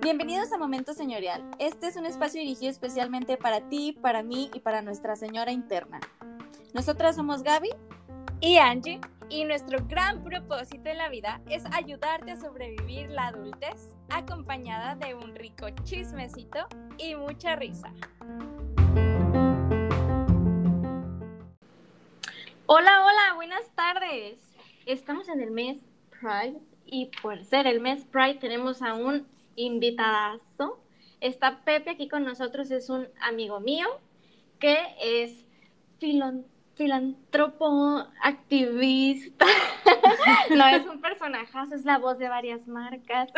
Bienvenidos a Momento Señorial. Este es un espacio dirigido especialmente para ti, para mí y para nuestra señora interna. Nosotras somos Gaby y Angie y nuestro gran propósito en la vida es ayudarte a sobrevivir la adultez acompañada de un rico chismecito y mucha risa. Hola, hola, buenas tardes. Estamos en el mes Pride y por ser el mes Pride tenemos a un invitadazo. Está Pepe aquí con nosotros, es un amigo mío que es filántropo, activista. no es un personajazo, es la voz de varias marcas.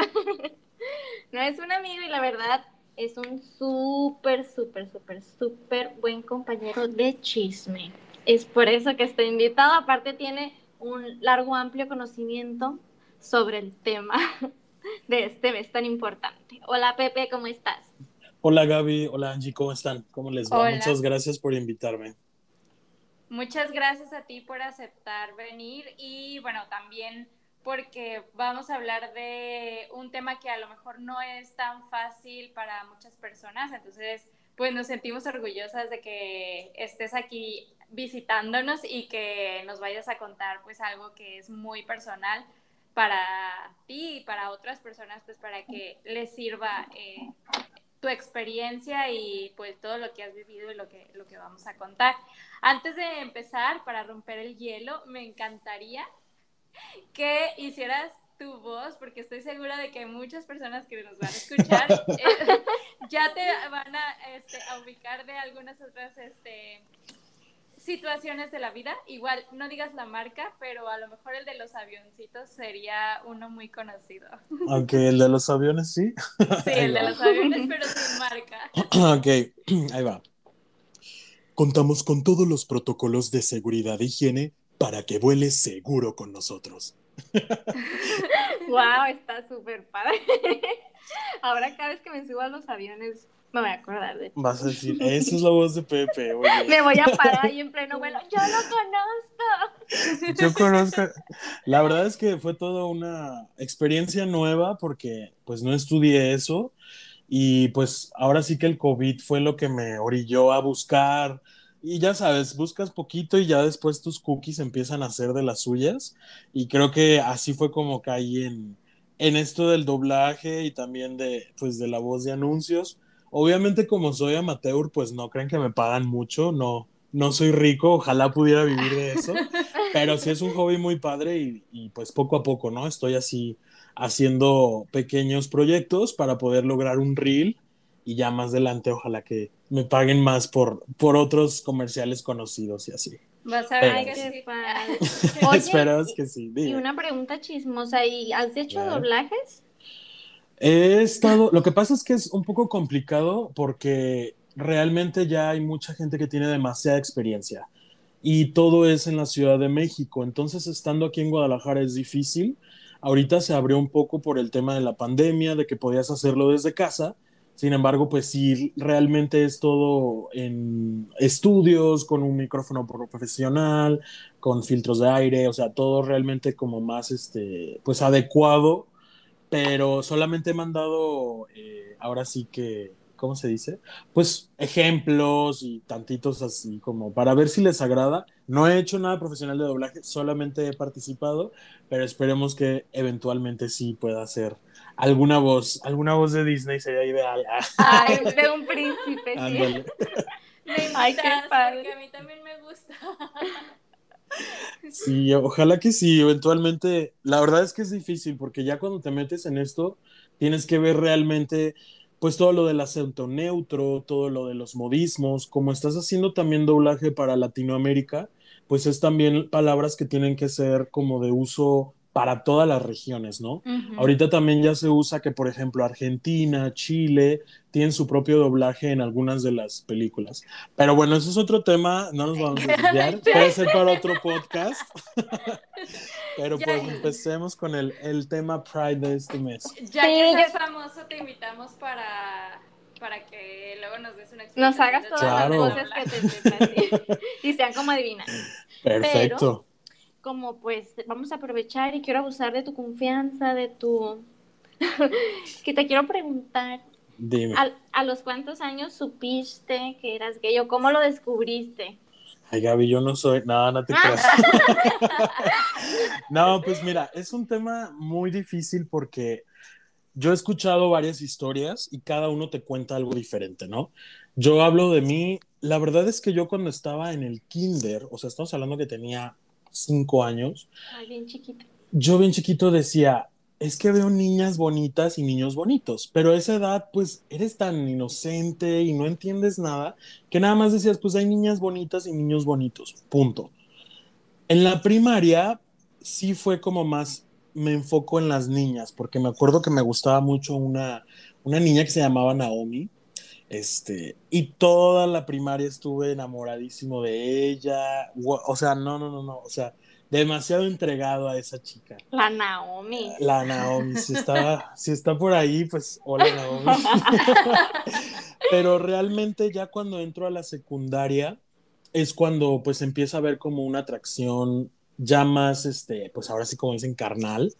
no es un amigo y la verdad es un súper, súper, súper, súper buen compañero de chisme. Es por eso que está invitado. Aparte tiene un largo, amplio conocimiento sobre el tema de este mes tan importante. Hola Pepe, ¿cómo estás? Hola Gaby, hola Angie, ¿cómo están? ¿Cómo les va? Muchas gracias por invitarme. Muchas gracias a ti por aceptar venir y bueno, también porque vamos a hablar de un tema que a lo mejor no es tan fácil para muchas personas, entonces pues nos sentimos orgullosas de que estés aquí visitándonos y que nos vayas a contar pues algo que es muy personal para ti y para otras personas, pues para que les sirva eh, tu experiencia y pues todo lo que has vivido y lo que, lo que vamos a contar. Antes de empezar, para romper el hielo, me encantaría que hicieras tu voz, porque estoy segura de que muchas personas que nos van a escuchar eh, ya te van a, este, a ubicar de algunas otras este, situaciones de la vida. Igual, no digas la marca, pero a lo mejor el de los avioncitos sería uno muy conocido. Aunque el de los aviones sí. Sí, el de los aviones, pero sin marca. ok, ahí va. Contamos con todos los protocolos de seguridad e higiene para que vueles seguro con nosotros. wow, está súper padre. Ahora cada vez que me subo a los aviones me voy a acordar de Vas a decir, esa es la voz de Pepe. Me voy a parar ahí en pleno vuelo. Yo lo conozco. Yo conozco. La verdad es que fue toda una experiencia nueva porque pues no estudié eso y pues ahora sí que el COVID fue lo que me orilló a buscar. Y ya sabes, buscas poquito y ya después tus cookies empiezan a ser de las suyas. Y creo que así fue como caí en, en esto del doblaje y también de, pues, de la voz de anuncios Obviamente como soy amateur, pues no creen que me pagan mucho, no, no soy rico, ojalá pudiera vivir de eso, pero sí es un hobby muy padre y, pues poco a poco, ¿no? Estoy así haciendo pequeños proyectos para poder lograr un reel y ya más adelante ojalá que me paguen más por, por otros comerciales conocidos y así. Vas a ver que sí. Esperamos que sí. Y una pregunta chismosa, ¿y has hecho doblajes? He estado, lo que pasa es que es un poco complicado porque realmente ya hay mucha gente que tiene demasiada experiencia y todo es en la Ciudad de México, entonces estando aquí en Guadalajara es difícil. Ahorita se abrió un poco por el tema de la pandemia, de que podías hacerlo desde casa. Sin embargo, pues sí, realmente es todo en estudios, con un micrófono profesional, con filtros de aire, o sea, todo realmente como más, este, pues adecuado pero solamente he mandado, eh, ahora sí que, ¿cómo se dice? Pues ejemplos y tantitos así como para ver si les agrada. No he hecho nada profesional de doblaje, solamente he participado, pero esperemos que eventualmente sí pueda hacer alguna voz, alguna voz de Disney sería ideal. Ay, de un príncipe, sí. Ay, qué padre. Porque a mí también me gusta. Sí, ojalá que sí, eventualmente. La verdad es que es difícil porque ya cuando te metes en esto, tienes que ver realmente, pues todo lo del acento neutro, todo lo de los modismos, como estás haciendo también doblaje para Latinoamérica, pues es también palabras que tienen que ser como de uso para todas las regiones, ¿no? Ahorita también ya se usa que, por ejemplo, Argentina, Chile tienen su propio doblaje en algunas de las películas. Pero bueno, eso es otro tema, no nos vamos a desviar, puede ser para otro podcast. Pero pues empecemos con el, el, tema Pride de este mes. Ya que eres famoso, te invitamos para para que luego nos des una explicación. Nos hagas todas las cosas que te, te y sean como adivinas. Perfecto como pues vamos a aprovechar y quiero abusar de tu confianza, de tu... que te quiero preguntar, Dime. ¿a, a los cuántos años supiste que eras gay o cómo lo descubriste? Ay, Gaby, yo no soy. No, no te creas. no, pues mira, es un tema muy difícil porque yo he escuchado varias historias y cada uno te cuenta algo diferente, ¿no? Yo hablo de mí. La verdad es que yo cuando estaba en el kinder, o sea, estamos hablando que tenía cinco años, Ay, bien chiquito. yo bien chiquito decía, es que veo niñas bonitas y niños bonitos, pero a esa edad pues eres tan inocente y no entiendes nada que nada más decías, pues hay niñas bonitas y niños bonitos, punto. En la primaria sí fue como más, me enfoco en las niñas, porque me acuerdo que me gustaba mucho una, una niña que se llamaba Naomi, este, y toda la primaria estuve enamoradísimo de ella, o sea, no, no, no, no, o sea, demasiado entregado a esa chica. La Naomi. La Naomi, si está, si está por ahí, pues hola Naomi. Pero realmente ya cuando entro a la secundaria es cuando pues empieza a ver como una atracción ya más, este, pues ahora sí como dicen, carnal.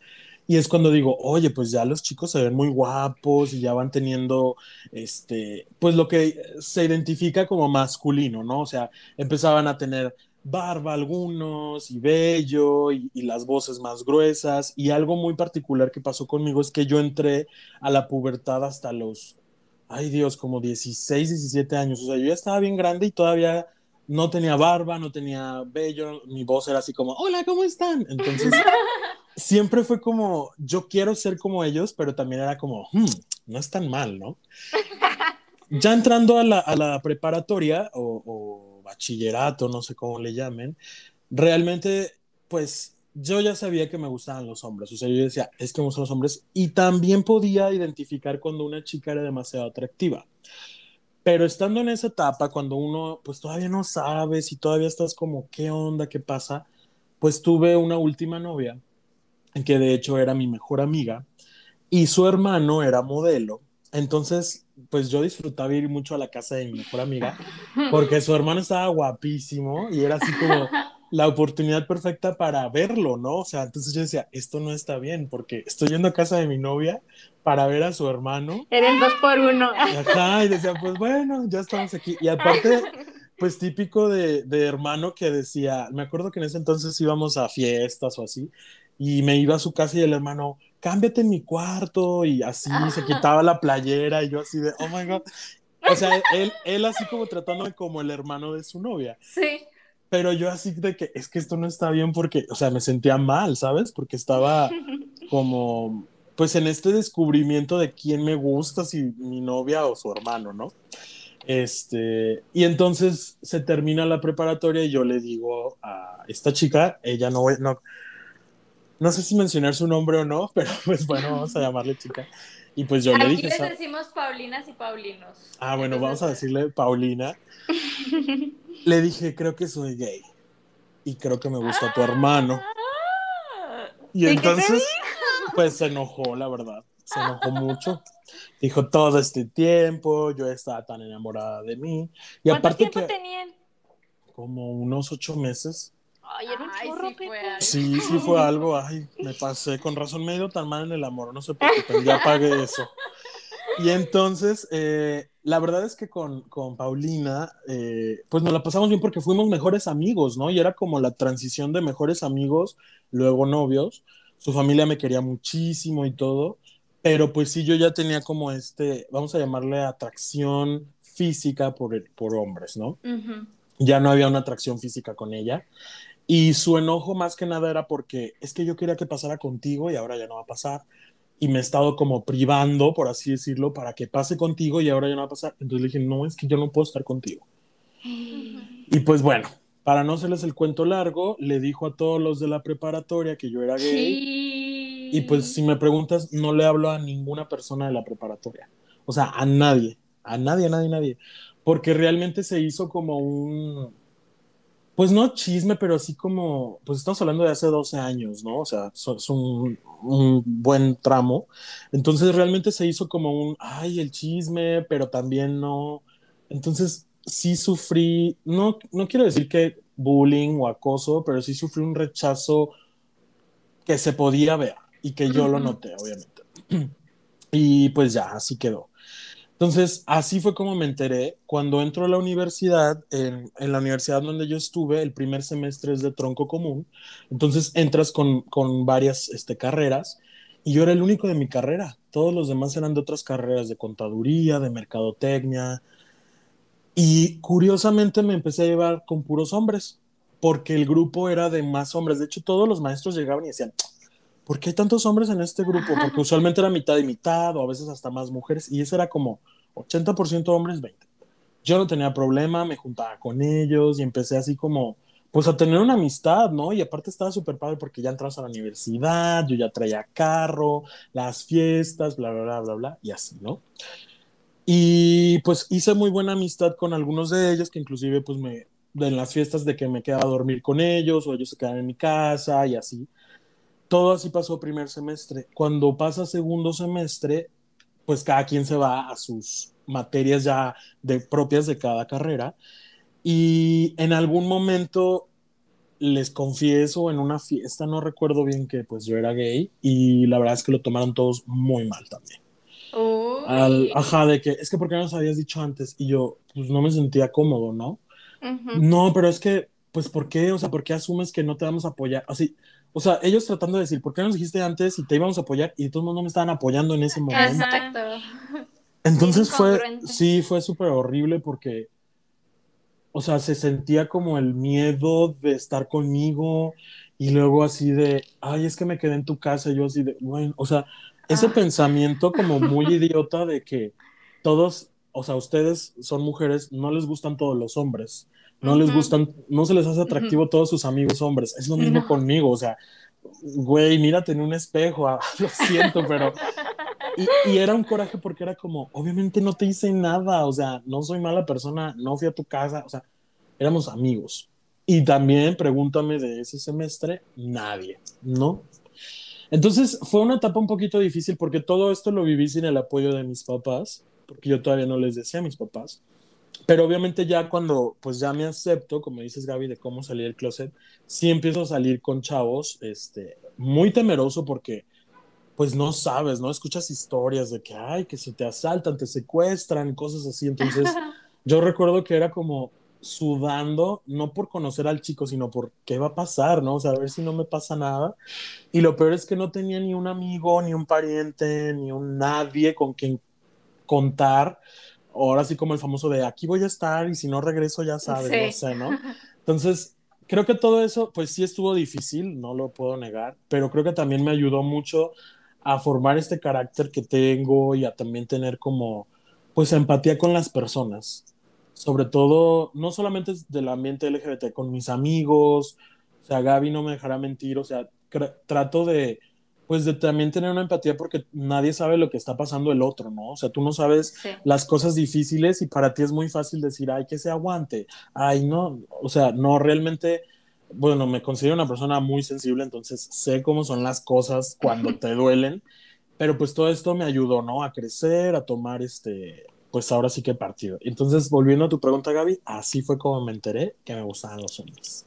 Y es cuando digo, oye, pues ya los chicos se ven muy guapos y ya van teniendo, este, pues lo que se identifica como masculino, ¿no? O sea, empezaban a tener barba algunos y vello y, y las voces más gruesas. Y algo muy particular que pasó conmigo es que yo entré a la pubertad hasta los, ay Dios, como 16, 17 años. O sea, yo ya estaba bien grande y todavía no tenía barba, no tenía vello, mi voz era así como, hola, ¿cómo están? Entonces, siempre fue como, yo quiero ser como ellos, pero también era como, "Hmm, no es tan mal, ¿no? Ya entrando a la, a la preparatoria o, o bachillerato, no sé cómo le llamen, realmente, pues yo ya sabía que me gustaban los hombres, o sea, yo decía, es que me gustan los hombres, y también podía identificar cuando una chica era demasiado atractiva. Pero estando en esa etapa, cuando uno pues todavía no sabes y todavía estás como, ¿qué onda? ¿Qué pasa? Pues tuve una última novia, que de hecho era mi mejor amiga, y su hermano era modelo. Entonces, pues yo disfrutaba ir mucho a la casa de mi mejor amiga, porque su hermano estaba guapísimo y era así como la oportunidad perfecta para verlo, ¿no? O sea, entonces yo decía, esto no está bien, porque estoy yendo a casa de mi novia para ver a su hermano Eres dos por uno. Ajá, y decía, pues bueno, ya estamos aquí. Y aparte, pues típico de, de hermano que decía, me acuerdo que en ese entonces íbamos a fiestas o así, y me iba a su casa y el hermano, cámbiate en mi cuarto, y así se quitaba la playera, y yo así de, oh my god. O sea, él, él así como tratándome como el hermano de su novia. Sí. Pero yo así de que es que esto no está bien porque, o sea, me sentía mal, ¿sabes? Porque estaba como, pues en este descubrimiento de quién me gusta, si mi novia o su hermano, ¿no? Este, y entonces se termina la preparatoria y yo le digo a esta chica, ella no, no, no sé si mencionar su nombre o no, pero pues bueno, vamos a llamarle chica. Y pues yo le Aquí dije, les "Sa- decimos Paulinas y Paulinos. ah, bueno, vamos a Entonces, decirle Paulina. Le dije, creo que soy gay y creo que me gusta tu hermano. Ah, Y ¿Y qué te entonces, pues se enojó, la verdad. Se enojó mucho. Dijo, todo este tiempo yo estaba tan enamorada de mí. Y ¿Cuánto aparte tiempo que tenían? como unos ocho meses. Sí Pepe. fue algo. Sí, sí fue algo. Ay, me pasé. Con razón me he ido tan mal en el amor. No se preocupen, ya pagué eso. Y entonces, eh, la verdad es que con, con Paulina, eh, pues nos la pasamos bien porque fuimos mejores amigos, ¿no? Y era como la transición de mejores amigos, luego novios. Su familia me quería muchísimo y todo, pero pues sí, yo ya tenía como este, vamos a llamarle atracción física por, por hombres, ¿no? Ujú. ya no había una atracción física con ella. Y su enojo más que nada era porque es que yo quería que pasara contigo y ahora ya no va a pasar. Y me he estado como privando, por así decirlo, para que pase contigo y ahora ya no va a pasar. Entonces le dije, no, es que yo no puedo estar contigo. Y pues bueno, para no hacerles el cuento largo, le dijo a todos los de la preparatoria que yo era gay. Y pues si me preguntas, no le hablo a ninguna persona de la preparatoria. O sea, a nadie, a nadie, a nadie, a nadie. Porque realmente se hizo como un, pues no chisme, pero así como, pues estamos hablando de hace 12 años, ¿no? O sea, es un, un buen tramo. Entonces realmente se hizo como un, ay, el chisme, pero también no. Entonces sí sufrí, no, no quiero decir que bullying o acoso, pero sí sufrí un rechazo que se podía ver y que yo lo noté, obviamente. Y pues ya, así quedó. Entonces, así fue como me enteré. Cuando entro a la universidad, en, la universidad donde yo estuve, el primer semestre es de tronco común. Entonces, entras con, con varias este, carreras y yo era el único de mi carrera. Todos los demás eran de otras carreras, de contaduría, de mercadotecnia. Y curiosamente me empecé a llevar con puros hombres, porque el grupo era de más hombres. De hecho, todos los maestros llegaban y decían, ¿por qué hay tantos hombres en este grupo? Porque usualmente era mitad y mitad, o a veces hasta más mujeres, y eso era como 80% hombres, 20. Yo no tenía problema, me juntaba con ellos y empecé así como, pues a tener una amistad, ¿no? Y aparte estaba súper padre porque ya entras a la universidad, yo ya traía carro, las fiestas, bla, bla, bla, bla, bla, y así, ¿no? Y pues hice muy buena amistad con algunos de ellos, que inclusive pues me, en las fiestas de que me quedaba a dormir con ellos, o ellos se quedaban en mi casa y así todo así pasó primer semestre. Cuando pasa segundo semestre, pues cada quien se va a sus materias ya de, propias de cada carrera. Y en algún momento les confieso en una fiesta, no recuerdo bien que pues yo era gay y la verdad es que lo tomaron todos muy mal también. Al, ajá, de que es que ¿por qué no nos habías dicho antes? Y yo pues no me sentía cómodo, ¿no? No, pero es que pues ¿por qué? O sea, ¿por qué asumes que no te vamos a apoyar? Así, o sea, ellos tratando de decir, ¿por qué no nos dijiste antes y te íbamos a apoyar? Y de todos modos no me estaban apoyando en ese momento. Exacto. Entonces fue, sí, fue súper horrible porque, o sea, se sentía como el miedo de estar conmigo y luego así de, ay, es que me quedé en tu casa, y yo así de, bueno, o sea, ese ah. pensamiento como muy idiota de que todos, o sea, ustedes son mujeres, no les gustan todos los hombres no les gustan, no se les hace atractivo todos sus amigos hombres. Es lo mismo conmigo, o sea, güey, mírate en un espejo, ah, lo siento, pero... Y, era un coraje porque era como, obviamente no te hice nada, o sea, no soy mala persona, no fui a tu casa, o sea, éramos amigos. Y también, pregúntame de ese semestre, nadie, ¿no? Entonces fue una etapa un poquito difícil porque todo esto lo viví sin el apoyo de mis papás, porque yo todavía no les decía a mis papás. Pero obviamente ya cuando pues ya me acepto, como dices Gaby, de cómo salir del closet, sí empiezo a salir con chavos, este, muy temeroso porque pues no sabes, ¿no? Escuchas historias de que, ay, que si te asaltan, te secuestran, cosas así. Entonces, yo recuerdo que era como sudando, no por conocer al chico, sino por qué va a pasar, ¿no? O sea, a ver si no me pasa nada. Y lo peor es que no tenía ni un amigo, ni un pariente, ni un nadie con quien contar ahora sí como el famoso de aquí voy a estar y si no regreso ya sabes, no sé, ¿no? Entonces, creo que todo eso, pues sí estuvo difícil, no lo puedo negar, pero creo que también me ayudó mucho a formar este carácter que tengo y a también tener como, pues, empatía con las personas. Sobre todo, no solamente del ambiente LGBT, con mis amigos, o sea, Gaby no me dejará mentir, o sea, trato de pues de también tener una empatía porque nadie sabe lo que está pasando el otro, ¿no? O sea, tú no sabes las cosas difíciles y para ti es muy fácil decir, ay, que se aguante, ay, no, o sea, no realmente, bueno, me considero una persona muy sensible, entonces sé cómo son las cosas cuando te duelen, pero pues todo esto me ayudó, ¿no? A crecer, a tomar este, pues ahora sí que partido. Entonces, volviendo a tu pregunta, Gaby, así fue como me enteré que me gustaban los hombres.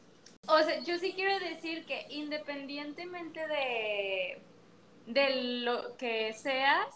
O sea, yo sí quiero decir que independientemente de, de lo que seas,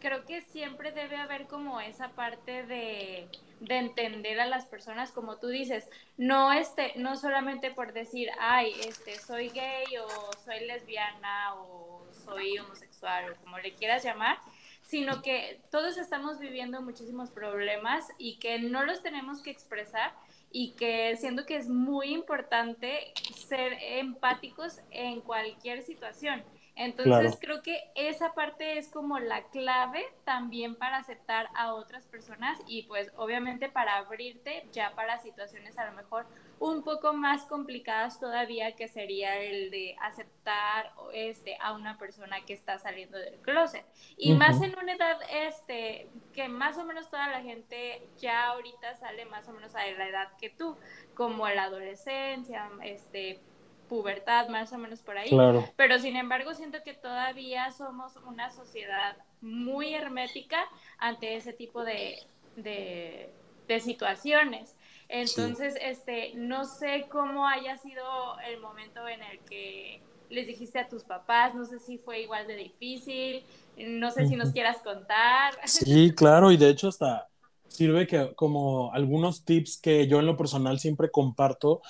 creo que siempre debe haber como esa parte de, de, entender a las personas, como tú dices, no este, no solamente por decir, ay, este, soy gay o soy lesbiana o soy homosexual o como le quieras llamar, sino que todos estamos viviendo muchísimos problemas y que no los tenemos que expresar y que siento que es muy importante ser empáticos en cualquier situación. Entonces creo que esa parte es como la clave también para aceptar a otras personas y pues obviamente para abrirte ya para situaciones a lo mejor un poco más complicadas todavía que sería el de aceptar este a una persona que está saliendo del closet y más en una edad este que más o menos toda la gente ya ahorita sale más o menos a la edad que tú como la adolescencia este pubertad, más o menos por ahí. Pero sin embargo, siento que todavía somos una sociedad muy hermética ante ese tipo de, de, situaciones. Entonces, este, no sé cómo haya sido el momento en el que les dijiste a tus papás, no sé si fue igual de difícil, no sé si nos quieras contar. Sí, claro, y de hecho hasta sirve que como algunos tips que yo en lo personal siempre comparto,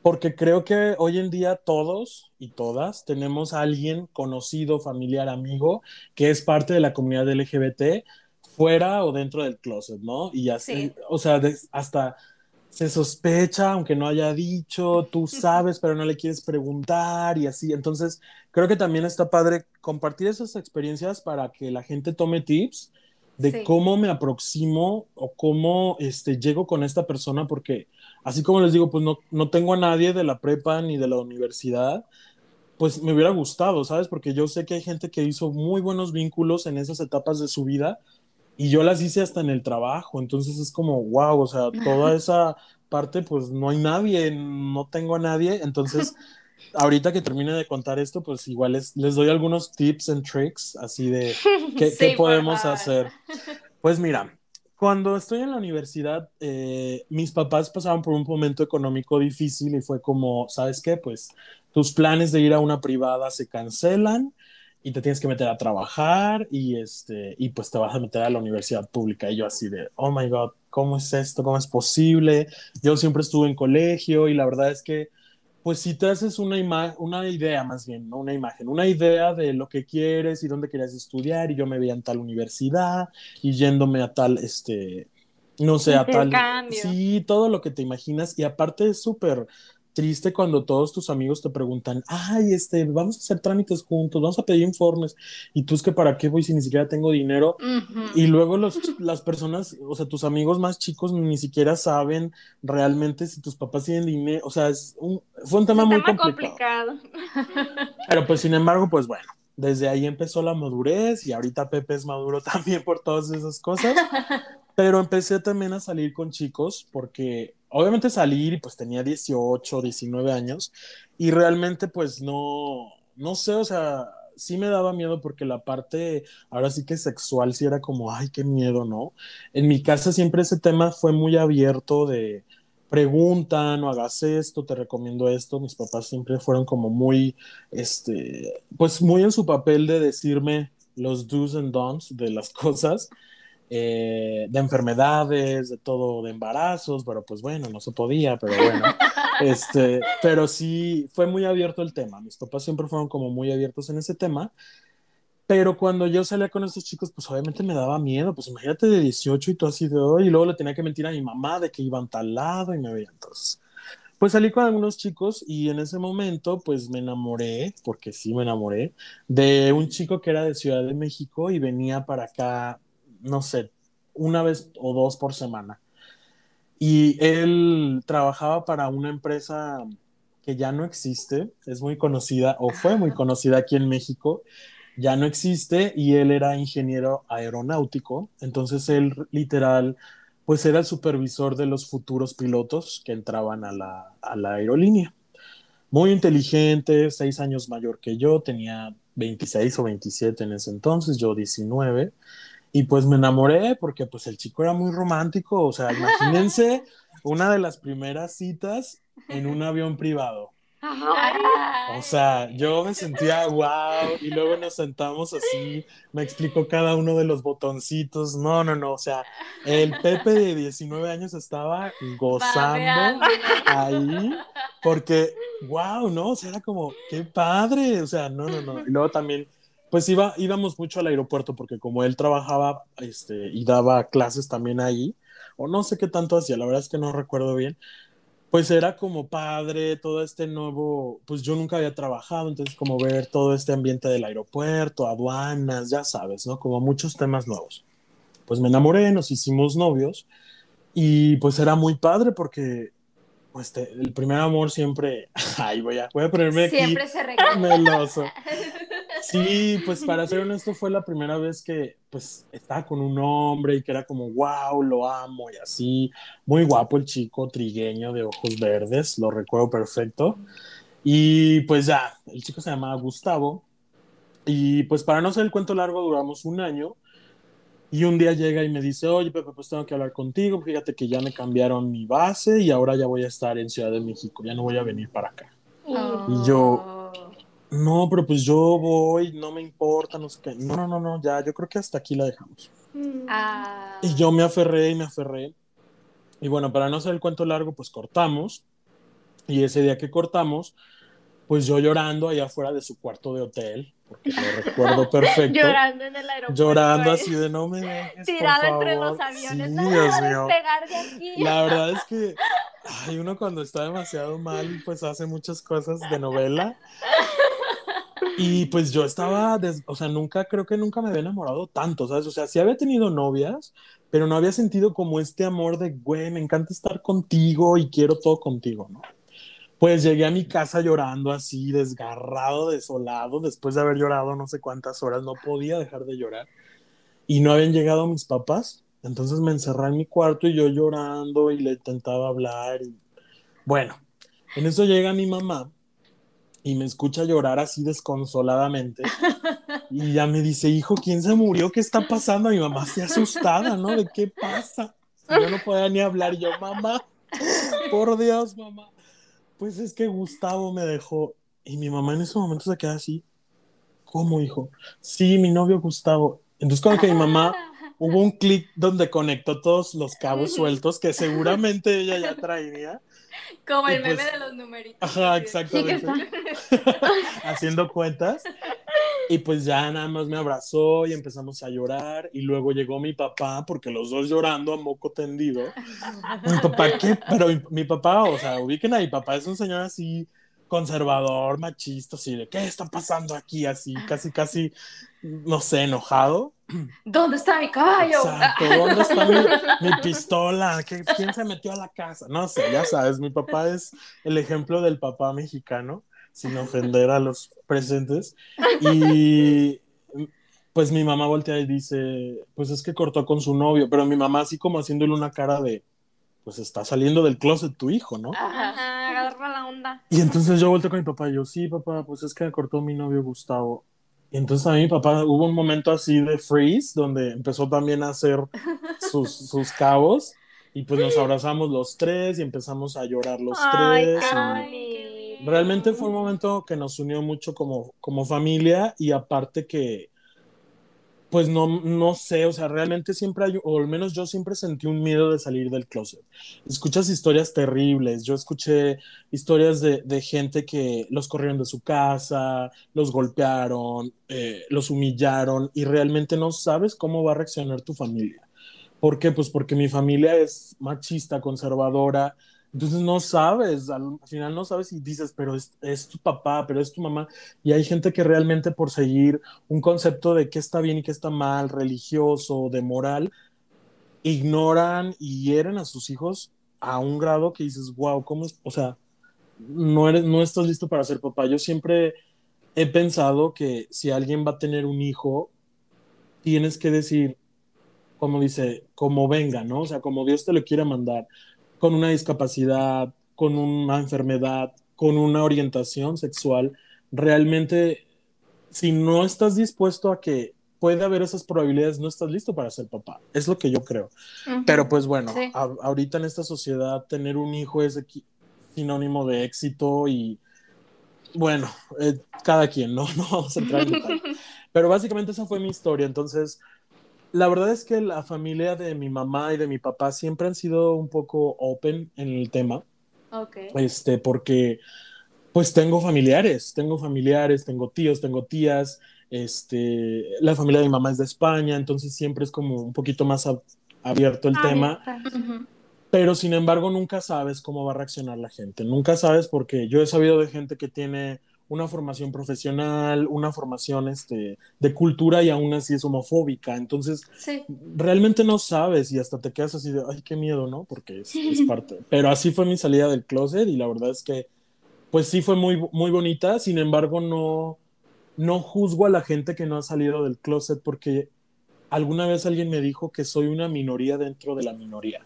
porque creo que hoy en día todos y todas tenemos a alguien conocido, familiar, amigo, que es parte de la comunidad LGBT, fuera o dentro del closet, ¿no? Y así, o sea, hasta se sospecha, aunque no haya dicho, tú sabes, pero no le quieres preguntar y así. Entonces, creo que también está padre compartir esas experiencias para que la gente tome tips de cómo me aproximo o cómo este, llego con esta persona, porque así como les digo, pues no, no tengo a nadie de la prepa ni de la universidad, pues me hubiera gustado, ¿sabes? Porque yo sé que hay gente que hizo muy buenos vínculos en esas etapas de su vida, y yo las hice hasta en el trabajo, entonces es como, wow, o sea, toda esa parte, pues no hay nadie, no tengo a nadie, entonces ahorita que termine de contar esto, pues igual les, les doy algunos tips and tricks, así de qué, podemos hacer. Pues mira, cuando estoy en la universidad, eh, mis papás pasaban por un momento económico difícil y fue como, ¿sabes qué? Pues tus planes de ir a una privada se cancelan y te tienes que meter a trabajar y, este, y pues te vas a meter a la universidad pública. Y yo así de, oh my God, ¿cómo es esto? ¿Cómo es posible? Yo siempre estuve en colegio y la verdad es que, pues si te haces una, una idea más bien, no una imagen, una idea de lo que quieres y dónde quieres estudiar y yo me veía en tal universidad y yéndome a tal, este, no sé, a tal... Sí, todo lo que te imaginas y aparte es súper triste cuando todos tus amigos te preguntan, ay, este, vamos a hacer trámites juntos, vamos a pedir informes, y tú es que para qué voy si ni siquiera tengo dinero, y luego los, las personas, o sea, tus amigos más chicos ni siquiera saben realmente si tus papás tienen dinero, o sea, es un, fue un tema muy complicado. Pero pues sin embargo, pues bueno, desde ahí empezó la madurez y ahorita Pepe es maduro también por todas esas cosas. Pero empecé también a salir con chicos porque obviamente salir y pues tenía 18, 19 años y realmente pues no, no sé, o sea, sí me daba miedo porque la parte ahora sí que sexual sí era como, ay, qué miedo, ¿no? En mi casa siempre ese tema fue muy abierto de preguntan no hagas esto, te recomiendo esto. Mis papás siempre fueron como muy, este, pues muy en su papel de decirme los do's and don'ts de las cosas. Eh, de enfermedades, de todo, de embarazos, pero pues bueno, no se podía, pero bueno, este, pero sí fue muy abierto el tema. Mis papás siempre fueron como muy abiertos en ese tema, pero cuando yo salía con estos chicos, pues obviamente me daba miedo, pues imagínate de 18 y todo así de hoy, y luego le tenía que mentir a mi mamá de que iban tal lado y me veían entonces. Pues salí con algunos chicos y en ese momento pues me enamoré, porque sí me enamoré, de un chico que era de Ciudad de México y venía para acá no sé, una vez o dos por semana. Y él trabajaba para una empresa que ya no existe, es muy conocida o fue muy conocida aquí en México, ya no existe y él era ingeniero aeronáutico, entonces él literal pues era el supervisor de los futuros pilotos que entraban a la, a la aerolínea. Muy inteligente, seis años mayor que yo, tenía 26 o 27 en ese entonces, yo 19. Y pues me enamoré porque pues el chico era muy romántico, o sea, imagínense una de las primeras citas en un avión privado. O sea, yo me sentía wow y luego nos sentamos así, me explicó cada uno de los botoncitos. No, no, no, o sea, el Pepe de 19 años estaba gozando ahí porque wow, ¿no? O sea, era como, qué padre, o sea, no, no, no. Y luego también pues iba, íbamos mucho al aeropuerto porque como él trabajaba este, y daba clases también ahí, o no sé qué tanto hacía, la verdad es que no recuerdo bien, pues era como padre, todo este nuevo, pues yo nunca había trabajado, entonces como ver todo este ambiente del aeropuerto, aduanas, ya sabes, ¿no? Como muchos temas nuevos. Pues me enamoré, nos hicimos novios y pues era muy padre porque pues el primer amor siempre, ay, voy a, voy a ponerme siempre aquí se meloso. Sí, pues para ser honesto fue la primera vez que pues estaba con un hombre y que era como, wow, lo amo y así, muy guapo el chico, trigueño de ojos verdes, lo recuerdo perfecto. Y pues ya, el chico se llamaba Gustavo. Y pues para no ser el cuento largo duramos un año. Y un día llega y me dice, oye, Pepe, pues tengo que hablar contigo, fíjate que ya me cambiaron mi base y ahora ya voy a estar en Ciudad de México, ya no voy a venir para acá. Y yo, no, pero pues yo voy, no me importa, no sé qué. No, no, no, no, ya, yo creo que hasta aquí la dejamos. Ah. Y yo me aferré y me aferré. Y bueno, para no hacer el cuento largo, pues cortamos. Y ese día que cortamos, pues yo llorando allá afuera de su cuarto de hotel, porque lo recuerdo perfecto. Llorando en el aeropuerto. Llorando ¿eh? así de no me dejes, por Tirada entre favor". los aviones. Sí, no Dios mío. de aquí. La verdad es que ay, uno cuando está demasiado mal, pues hace muchas cosas de novela. Y pues yo estaba, des- o sea, nunca, creo que nunca me había enamorado tanto, ¿sabes? O sea, sí había tenido novias, pero no había sentido como este amor de, güey, me encanta estar contigo y quiero todo contigo, ¿no? Pues llegué a mi casa llorando así, desgarrado, desolado, después de haber llorado no sé cuántas horas, no podía dejar de llorar. Y no habían llegado mis papás, entonces me encerré en mi cuarto y yo llorando y le intentaba hablar. Bueno, en eso llega mi mamá y me escucha llorar así desconsoladamente. Y ya me dice, hijo, ¿quién se murió? ¿Qué está pasando? Mi mamá se asustada, ¿no? ¿De qué pasa? Yo no podía ni hablar. Y yo, mamá, por Dios, mamá. Pues es que Gustavo me dejó. Y mi mamá en ese momento se queda así. ¿Cómo, hijo? Sí, mi novio Gustavo. Entonces, como que mi mamá hubo un clic donde conectó todos los cabos sueltos que seguramente ella ya traía. Como el meme pues- de los numeritos. Ajá, exactamente. Haciendo cuentas. Y pues ya nada más me abrazó y empezamos a llorar. Y luego llegó mi papá, porque los dos llorando a moco tendido. Mi papá, ¿qué? Pero mi, mi papá, o sea, ubiquen a mi papá, es un señor así conservador, machista, así de, ¿qué está pasando aquí? Así, casi, casi, no sé, enojado. ¿Dónde está mi caballo? Exacto, ¿dónde está mi, mi pistola? ¿Qué- ¿Quién se metió a la casa? No sé, ya sabes, mi papá es el ejemplo del papá mexicano, sin ofender a los presentes. Y pues mi mamá voltea y dice, pues es que cortó con su novio, pero mi mamá así como haciéndole una cara de, pues está saliendo del closet tu hijo, ¿no? Ajá. Agarra la onda. Y entonces yo volteo con mi papá y yo, sí, papá, pues es que me cortó mi novio Gustavo. Y entonces a mí mi papá hubo un momento así de freeze, donde empezó también a hacer sus, sus cabos. Y pues nos abrazamos los tres y empezamos a llorar los Ay, tres. qué y bonito. realmente fue un momento que nos unió mucho como, como familia y aparte que, pues no, no sé, o sea, realmente siempre hay, o al menos yo siempre sentí un miedo de salir del closet. Escuchas historias terribles, yo escuché historias de, gente que los corrieron de su casa, los golpearon, eh, los humillaron y realmente no sabes cómo va a reaccionar tu familia. ¿Por qué? Pues porque mi familia es machista, conservadora, entonces no sabes, al final no sabes y dices, pero es, es tu papá, pero es tu mamá. Y hay gente que realmente por seguir un concepto de qué está bien y qué está mal, religioso, de moral, ignoran y hieren a sus hijos a un grado que dices, wow, ¿cómo es? O sea, no, eres, no estás listo para ser papá. Yo siempre he pensado que si alguien va a tener un hijo, tienes que decir, como dice, como venga, ¿no? O sea, como Dios te lo quiera mandar, con una discapacidad, con una enfermedad, con una orientación sexual, realmente, si no estás dispuesto a que puede haber esas probabilidades, no estás listo para ser papá. Es lo que yo creo. Pero pues bueno, Sí. a- ahorita en esta sociedad tener un hijo es sinónimo de éxito y bueno, eh, cada quien, ¿no? No vamos a entrar en detalle. Pero básicamente esa fue mi historia. Entonces, la verdad es que la familia de mi mamá y de mi papá siempre han sido un poco open en el tema, Ok. este, porque pues tengo familiares, tengo familiares, tengo tíos, tengo tías, este, la familia de mi mamá es de España, entonces siempre es como un poquito más ab- abierto el tema, Ujú. pero sin embargo nunca sabes cómo va a reaccionar la gente, nunca sabes porque yo he sabido de gente que tiene una formación profesional, una formación este, de cultura y aún así es homofóbica, entonces Sí. realmente no sabes y hasta te quedas así de, ay, qué miedo, ¿no? Porque es, es parte. Pero así fue mi salida del closet y la verdad es que, pues sí fue muy, muy bonita, sin embargo no, no juzgo a la gente que no ha salido del closet porque alguna vez alguien me dijo que soy una minoría dentro de la minoría.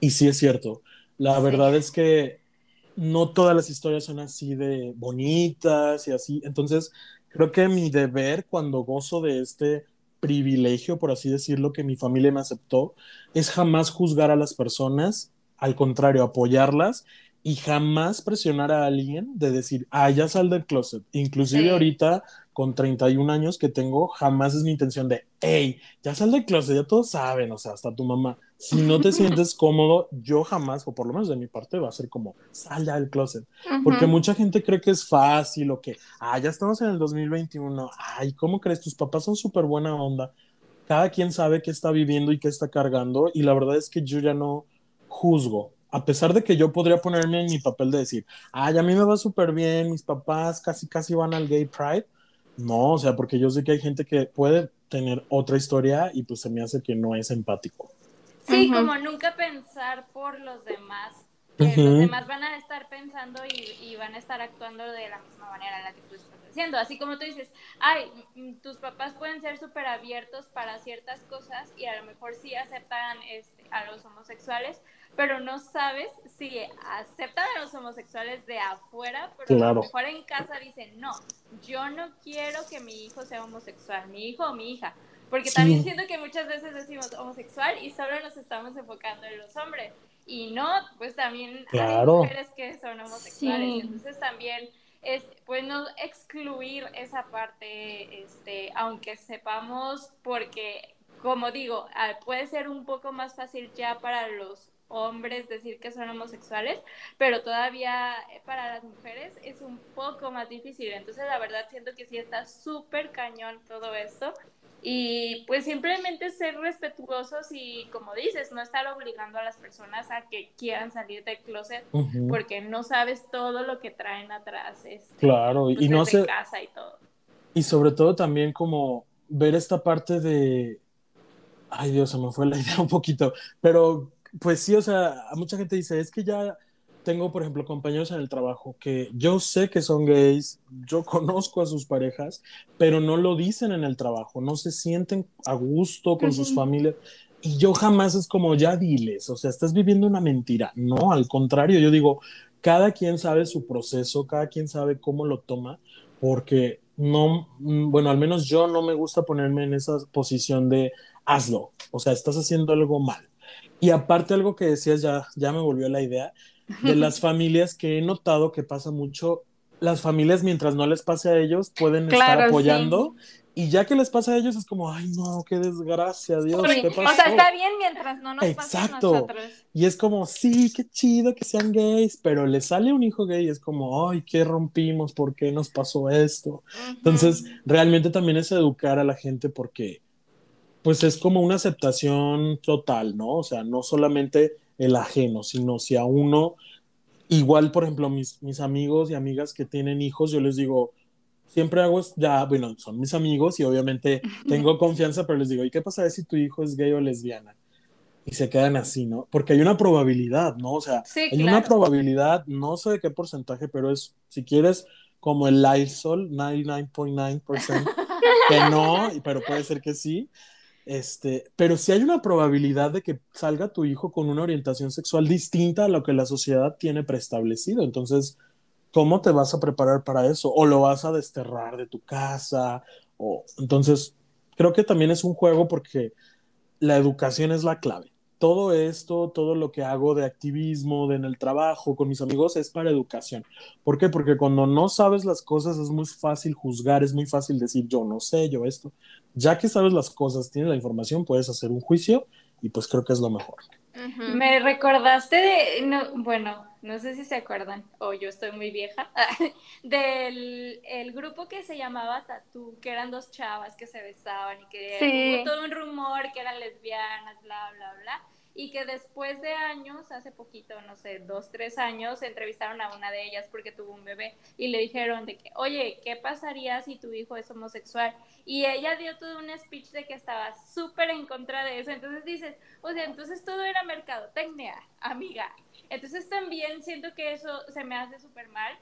Y sí es cierto. La Sí. verdad es que no todas las historias son así de bonitas y así. Entonces, creo que mi deber cuando gozo de este privilegio, por así decirlo, que mi familia me aceptó, es jamás juzgar a las personas, al contrario, apoyarlas y jamás presionar a alguien de decir, ah, ya sal del closet. Inclusive Sí. ahorita, con 31 años que tengo, jamás es mi intención de, hey, ya sal del closet, ya todos saben, o sea, hasta tu mamá. Si no te sientes cómodo, yo jamás, o por lo menos de mi parte, va a ser como, sal ya del closet. Porque Ujú. mucha gente cree que es fácil o que, ah, ya estamos en el 2021, ay, ¿cómo crees? Tus papás son súper buena onda. Cada quien sabe qué está viviendo y qué está cargando y la verdad es que yo ya no juzgo. A pesar de que yo podría ponerme en mi papel de decir, ay, a mí me va súper bien, mis papás casi casi van al gay pride. No, o sea, porque yo sé que hay gente que puede tener otra historia y pues se me hace que no es empático. Sí, Ujú. como nunca pensar por los demás. Que Ujú. los demás van a estar pensando y, y van a estar actuando de la misma manera en la que tú estás haciendo. Así como tú dices, ay, mm, tus papás pueden ser súper abiertos para ciertas cosas y a lo mejor sí aceptan este, a los homosexuales, pero no sabes si aceptan a los homosexuales de afuera, pero a Claro. lo mejor en casa dicen, no, yo no quiero que mi hijo sea homosexual, mi hijo o mi hija. Porque Sí. también siento que muchas veces decimos homosexual y solo nos estamos enfocando en los hombres. Y no, pues también Claro. hay mujeres que son homosexuales. Sí. Entonces también es, pues no excluir esa parte, este, aunque sepamos, porque, como digo, ah, puede ser un poco más fácil ya para los hombres decir que son homosexuales, pero todavía eh, para las mujeres es un poco más difícil. Entonces, la verdad, siento que sí está súper cañón todo esto. Y pues simplemente ser respetuosos y, como dices, no estar obligando a las personas a que quieran salir del closet Ujú. porque no sabes todo lo que traen atrás. Este, Claro, y pues, no desde sé- casa y todo. Y sobre todo también como ver esta parte de... Ay Dios, se me fue la idea un poquito, pero pues sí, o sea, mucha gente dice, es que ya tengo, por ejemplo, compañeros en el trabajo que yo sé que son gays, yo conozco a sus parejas, pero no lo dicen en el trabajo, no se sienten a gusto con sus familias. Y yo jamás es como, ya diles, o sea, estás viviendo una mentira. No, al contrario, yo digo, cada quien sabe su proceso, cada quien sabe cómo lo toma, porque no, mm, bueno, al menos yo no me gusta ponerme en esa posición de hazlo, o sea, estás haciendo algo mal. Y aparte algo que decías, ya, ya me volvió la idea, de las familias que he notado que pasa mucho, las familias mientras no les pase a ellos pueden estar sí. apoyando y ya que les pasa a ellos es como, ay no, qué desgracia, Dios, ¿qué O pasó? sea, está bien mientras no nos pase a Exacto. nosotros. Y es como, sí, qué chido que sean gays, pero le sale un hijo gay y es como, ay, ¿qué rompimos? ¿Por qué nos pasó esto? Entonces, realmente también es educar a la gente porque, pues es como una aceptación total, ¿no? O sea, no solamente el ajeno, sino si a uno, igual, por ejemplo, mis, mis amigos y amigas que tienen hijos, yo les digo, siempre hago, ya, bueno, son mis amigos y obviamente tengo confianza, pero les digo, ¿y qué pasa si tu hijo es gay o lesbiana? Y se quedan así, ¿no? Porque hay una probabilidad, ¿no? O sea, Sí, hay una probabilidad, no sé de qué porcentaje, pero es, si quieres, como el Lysol, 99.9%, que no, pero puede ser que sí. Este, pero si hay una probabilidad de que salga tu hijo con una orientación sexual distinta a lo que la sociedad tiene preestablecido. Entonces, ¿cómo te vas a preparar para eso? ¿O lo vas a desterrar de tu casa? O, entonces, creo que también es un juego porque la educación es la clave. Todo esto, todo lo que hago de activismo, de en el trabajo, con mis amigos, es para educación. ¿Por qué? Porque cuando no sabes las cosas es muy fácil juzgar, es muy fácil decir yo no sé, yo esto. Ya que sabes las cosas, tienes la información, puedes hacer un juicio y pues creo que es lo mejor. Ujú. Me recordaste de, no, bueno, no sé si se acuerdan, o yo estoy muy vieja, del el grupo que se llamaba Tatú, que eran dos chavas que se besaban y que Sí. hubo todo un rumor que eran lesbianas, bla, bla, bla, y que después de años, hace poquito, no sé, dos, tres años, entrevistaron a una de ellas porque tuvo un bebé y le dijeron de que, oye, ¿qué pasaría si tu hijo es homosexual? Y ella dio todo un speech de que estaba súper en contra de eso, entonces dices, o sea, entonces todo era mercadotecnia, amiga. Entonces también siento que eso se me hace súper mal,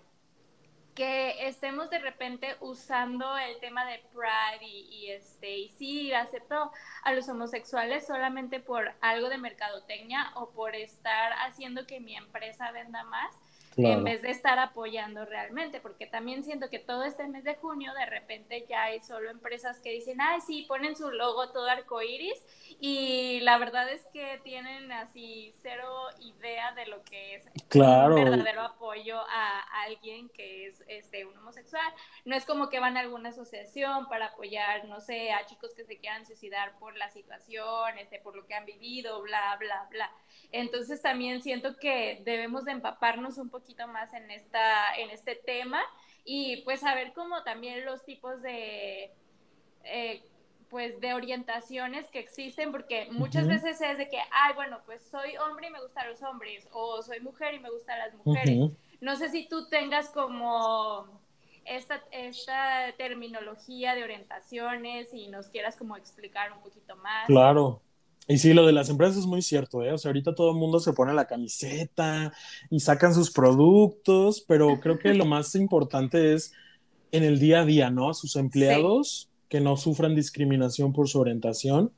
que estemos de repente usando el tema de Pride y, y este, y sí, acepto a los homosexuales solamente por algo de mercadotecnia o por estar haciendo que mi empresa venda más, en vez de estar apoyando realmente, porque también siento que todo este mes de junio de repente ya hay solo empresas que dicen, ay, sí, ponen su logo todo arcoíris y la verdad es que tienen así cero idea de lo que es claro. un verdadero apoyo a, alguien que es este, un homosexual. No es como que van a alguna asociación para apoyar, no sé, a chicos que se quieran suicidar por la situación, este, por lo que han vivido, bla, bla, bla. Entonces también siento que debemos de empaparnos un poquito más en, esta, en este tema y pues saber cómo también los tipos de... Eh, pues de orientaciones que existen, porque muchas veces es de que, ay, bueno, pues soy hombre y me gustan los hombres, o soy mujer y me gustan las mujeres. No sé si tú tengas como esta, esta terminología de orientaciones y nos quieras como explicar un poquito más. Claro, y sí, lo de las empresas es muy cierto, ¿eh? O sea, ahorita todo el mundo se pone la camiseta y sacan sus productos, pero creo que lo más importante es en el día a día, ¿no? Sus empleados que no sufran discriminación por su orientación.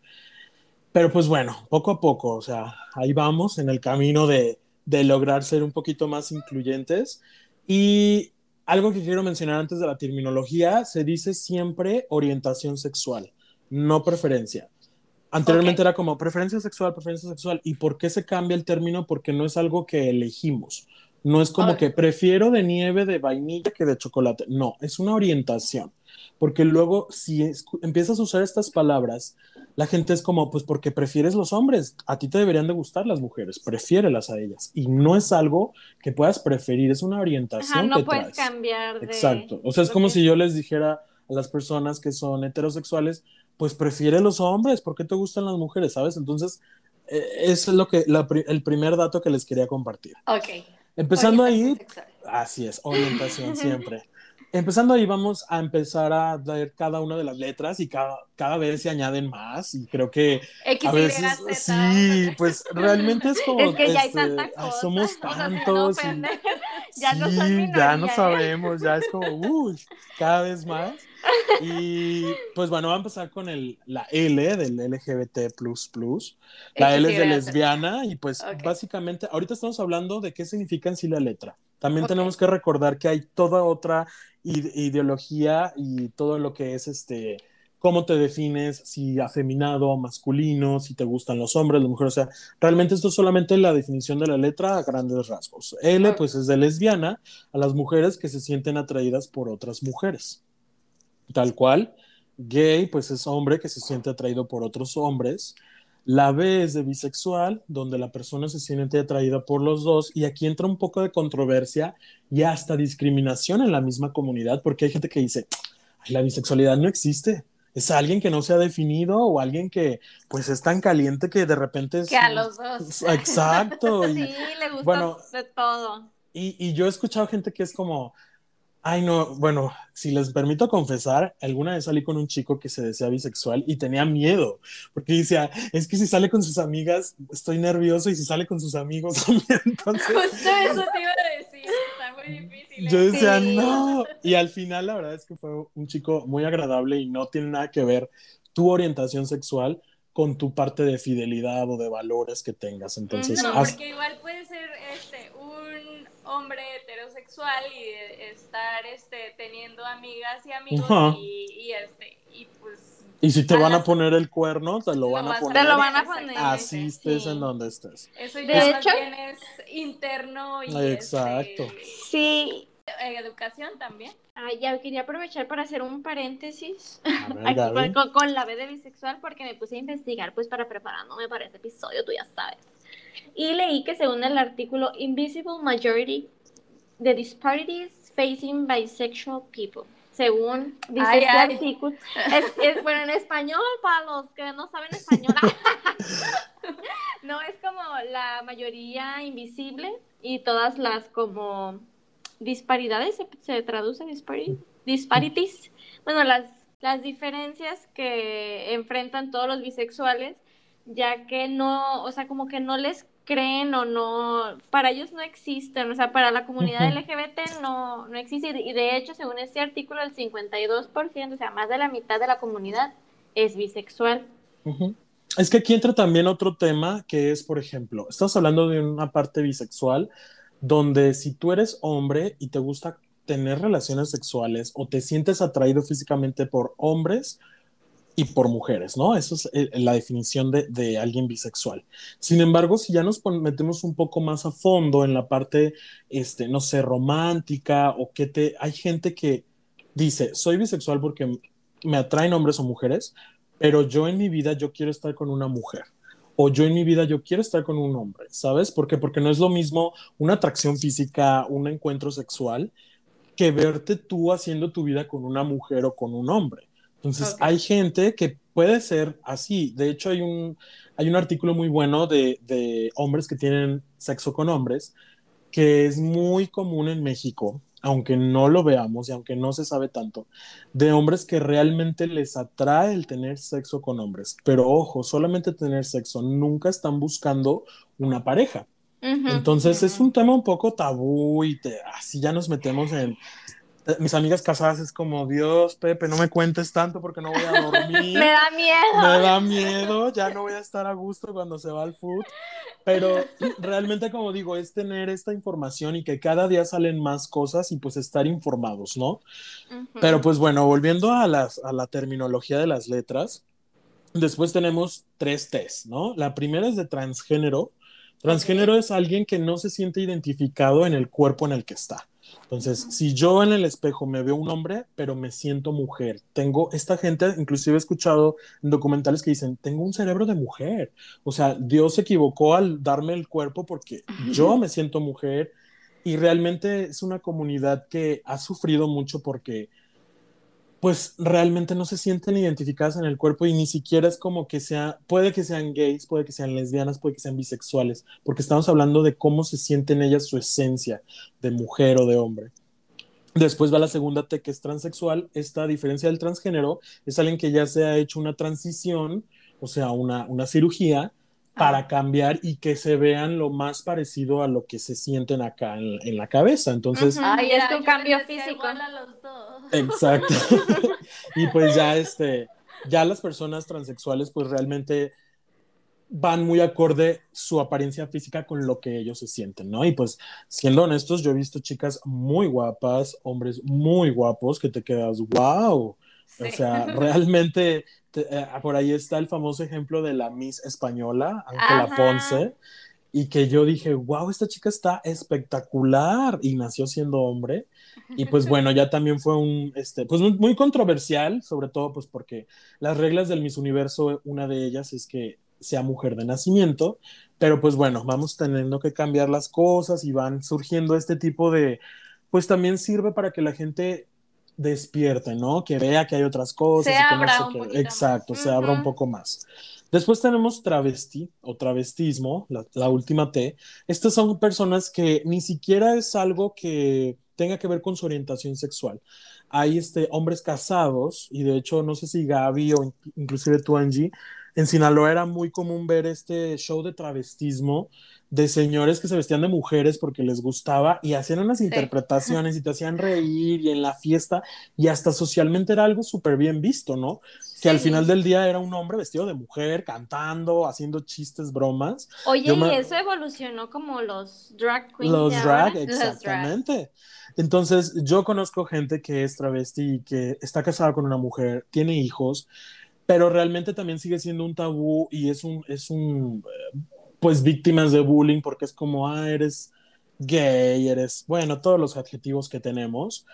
Pero pues bueno, poco a poco, o sea, ahí vamos en el camino de, de lograr ser un poquito más incluyentes. Y algo que quiero mencionar antes de la terminología, se dice siempre orientación sexual, no preferencia. Anteriormente era como preferencia sexual, preferencia sexual. ¿Y por qué se cambia el término? Porque no es algo que elegimos. No es como que prefiero de nieve de vainilla que de chocolate. No, es una orientación. Porque luego, si empiezas a usar estas palabras, la gente es como, pues porque prefieres los hombres, a ti te deberían de gustar las mujeres, prefiérelas a ellas. Y no es algo que puedas preferir, es una orientación. Ajá, no puedes cambiar. De... Exacto. O sea, es como si yo les dijera a las personas que son heterosexuales, pues prefiere los hombres, ¿por qué te gustan las mujeres? ¿Sabes? Entonces, eh, eso es lo que, el primer dato que les quería compartir. Ok. Empezando ahí, así es, orientación siempre. Empezando ahí, vamos a empezar a ver cada una de las letras y cada, cada vez se añaden más y creo que a veces sí, pues realmente es como es que ya hay este, tanta cosa. somos tantos ya no ya no sabemos, ya es como uy, cada vez más. Y pues bueno, va a empezar con el, la L del LGBT. La L es de lesbiana y pues básicamente, ahorita estamos hablando de qué significa en sí la letra. También tenemos que recordar que hay toda otra ideología y todo lo que es este cómo te defines, si afeminado masculino, si te gustan los hombres, las mujeres, o sea, realmente esto es solamente la definición de la letra a grandes rasgos. L, pues es de lesbiana, a las mujeres que se sienten atraídas por otras mujeres tal cual. Gay, pues es hombre que se siente atraído por otros hombres. La B es de bisexual, donde la persona se siente atraída por los dos. Y aquí entra un poco de controversia y hasta discriminación en la misma comunidad, porque hay gente que dice, la bisexualidad no existe. Es alguien que no se ha definido o alguien que pues es tan caliente que de repente es... Que a los dos. Exacto. sí, le gusta de todo. Y, y yo he escuchado gente que es como, Ay, no, bueno, si les permito confesar, alguna vez salí con un chico que se decía bisexual y tenía miedo, porque decía, es que si sale con sus amigas, estoy nervioso y si sale con sus amigos también, entonces... Justo eso te iba a decir, está muy difícil. Yo decía, no, y al final la verdad es que fue un chico muy agradable y no tiene nada que ver tu orientación sexual con tu parte de fidelidad o de valores que tengas, entonces... No, porque igual puede ser hombre heterosexual y estar este, teniendo amigas y amigos y, este, y pues... Y si te van a poner el cuerno, te lo, van a poner. Te lo van a poner. Así estés en donde estés. Eso ya de hecho, es interno y Exacto. Este, sí. Eh, educación también. Ah, ya quería aprovechar para hacer un paréntesis ver, con, con, la B de bisexual porque me puse a investigar pues para preparándome para este episodio, tú ya sabes. Y leí que según el artículo Invisible Majority, the Disparities Facing Bisexual People. Según dice este artículo, es, bueno, en español, para los que no saben español, no es como la mayoría invisible y todas las como disparidades, se, traduce disparities, bueno, las, las diferencias que enfrentan todos los bisexuales, ya que no, o sea, como que no les creen o no, para ellos no existen, o sea, para la comunidad LGBT no, no existe. Y de hecho, según este artículo, el 52%, o sea, más de la mitad de la comunidad es bisexual. Es que aquí entra también otro tema que es, por ejemplo, estamos hablando de una parte bisexual donde si tú eres hombre y te gusta tener relaciones sexuales o te sientes atraído físicamente por hombres y por mujeres, ¿no? Eso es eh, la definición de, de, alguien bisexual. Sin embargo, si ya nos metemos un poco más a fondo en la parte, este, no sé, romántica o que te... Hay gente que dice, soy bisexual porque me atraen hombres o mujeres, pero yo en mi vida yo quiero estar con una mujer o yo en mi vida yo quiero estar con un hombre, ¿sabes? ¿Por qué? Porque no es lo mismo una atracción física, un encuentro sexual, que verte tú haciendo tu vida con una mujer o con un hombre. Entonces, okay. hay gente que puede ser así. De hecho, hay un, hay un artículo muy bueno de, de hombres que tienen sexo con hombres, que es muy común en México, aunque no lo veamos y aunque no se sabe tanto, de hombres que realmente les atrae el tener sexo con hombres. Pero ojo, solamente tener sexo, nunca están buscando una pareja. Uh -huh, Entonces uh -huh. es un tema un poco tabú y te, así ya nos metemos en... Mis amigas casadas es como, Dios, Pepe, no me cuentes tanto porque no voy a dormir. me da miedo. Me da miedo, ya no voy a estar a gusto cuando se va al food. Pero realmente, como digo, es tener esta información y que cada día salen más cosas y pues estar informados, ¿no? Uh -huh. Pero pues bueno, volviendo a, las, a la terminología de las letras, después tenemos tres T's, ¿no? La primera es de transgénero. Transgénero okay. es alguien que no se siente identificado en el cuerpo en el que está. Entonces, si yo en el espejo me veo un hombre, pero me siento mujer, tengo esta gente, inclusive he escuchado en documentales que dicen, tengo un cerebro de mujer. O sea, Dios se equivocó al darme el cuerpo porque yo me siento mujer y realmente es una comunidad que ha sufrido mucho porque pues realmente no se sienten identificadas en el cuerpo y ni siquiera es como que sea, puede que sean gays, puede que sean lesbianas, puede que sean bisexuales, porque estamos hablando de cómo se sienten ellas su esencia de mujer o de hombre. Después va la segunda T, que es transexual. Esta diferencia del transgénero es alguien que ya se ha hecho una transición, o sea, una, una cirugía, para cambiar y que se vean lo más parecido a lo que se sienten acá en, en la cabeza. Entonces, uh -huh. Ay, es un cambio físico. Exacto. y pues ya este, ya las personas transexuales pues realmente van muy acorde su apariencia física con lo que ellos se sienten, ¿no? Y pues siendo honestos, yo he visto chicas muy guapas, hombres muy guapos que te quedas, wow. Sí. O sea, realmente te, eh, por ahí está el famoso ejemplo de la Miss española, Ángela Ponce, y que yo dije, wow, esta chica está espectacular y nació siendo hombre. Y pues bueno, ya también fue un, este, pues muy controversial, sobre todo pues porque las reglas del Miss Universo, una de ellas es que sea mujer de nacimiento, pero pues bueno, vamos teniendo que cambiar las cosas y van surgiendo este tipo de, pues también sirve para que la gente despierte, ¿no? Que vea que hay otras cosas. Se y que abra no un sé Exacto, más. se abra un poco más. Después tenemos travesti o travestismo, la, la, última T. Estas son personas que ni siquiera es algo que tenga que ver con su orientación sexual. Hay este, hombres casados, y de hecho no sé si Gaby o inclusive tú, Angie, en Sinaloa era muy común ver este show de travestismo de señores que se vestían de mujeres porque les gustaba y hacían unas sí. interpretaciones y te hacían reír y en la fiesta y hasta socialmente era algo súper bien visto, ¿no? Sí. Que al final del día era un hombre vestido de mujer, cantando, haciendo chistes, bromas. Oye, me... y eso evolucionó como los drag queens. Los drag, exactamente. Los drag. Entonces, yo conozco gente que es travesti y que está casada con una mujer, tiene hijos, pero realmente también sigue siendo un tabú y es un, es un, pues víctimas de bullying porque es como, ah, eres gay, eres, bueno, todos los adjetivos que tenemos.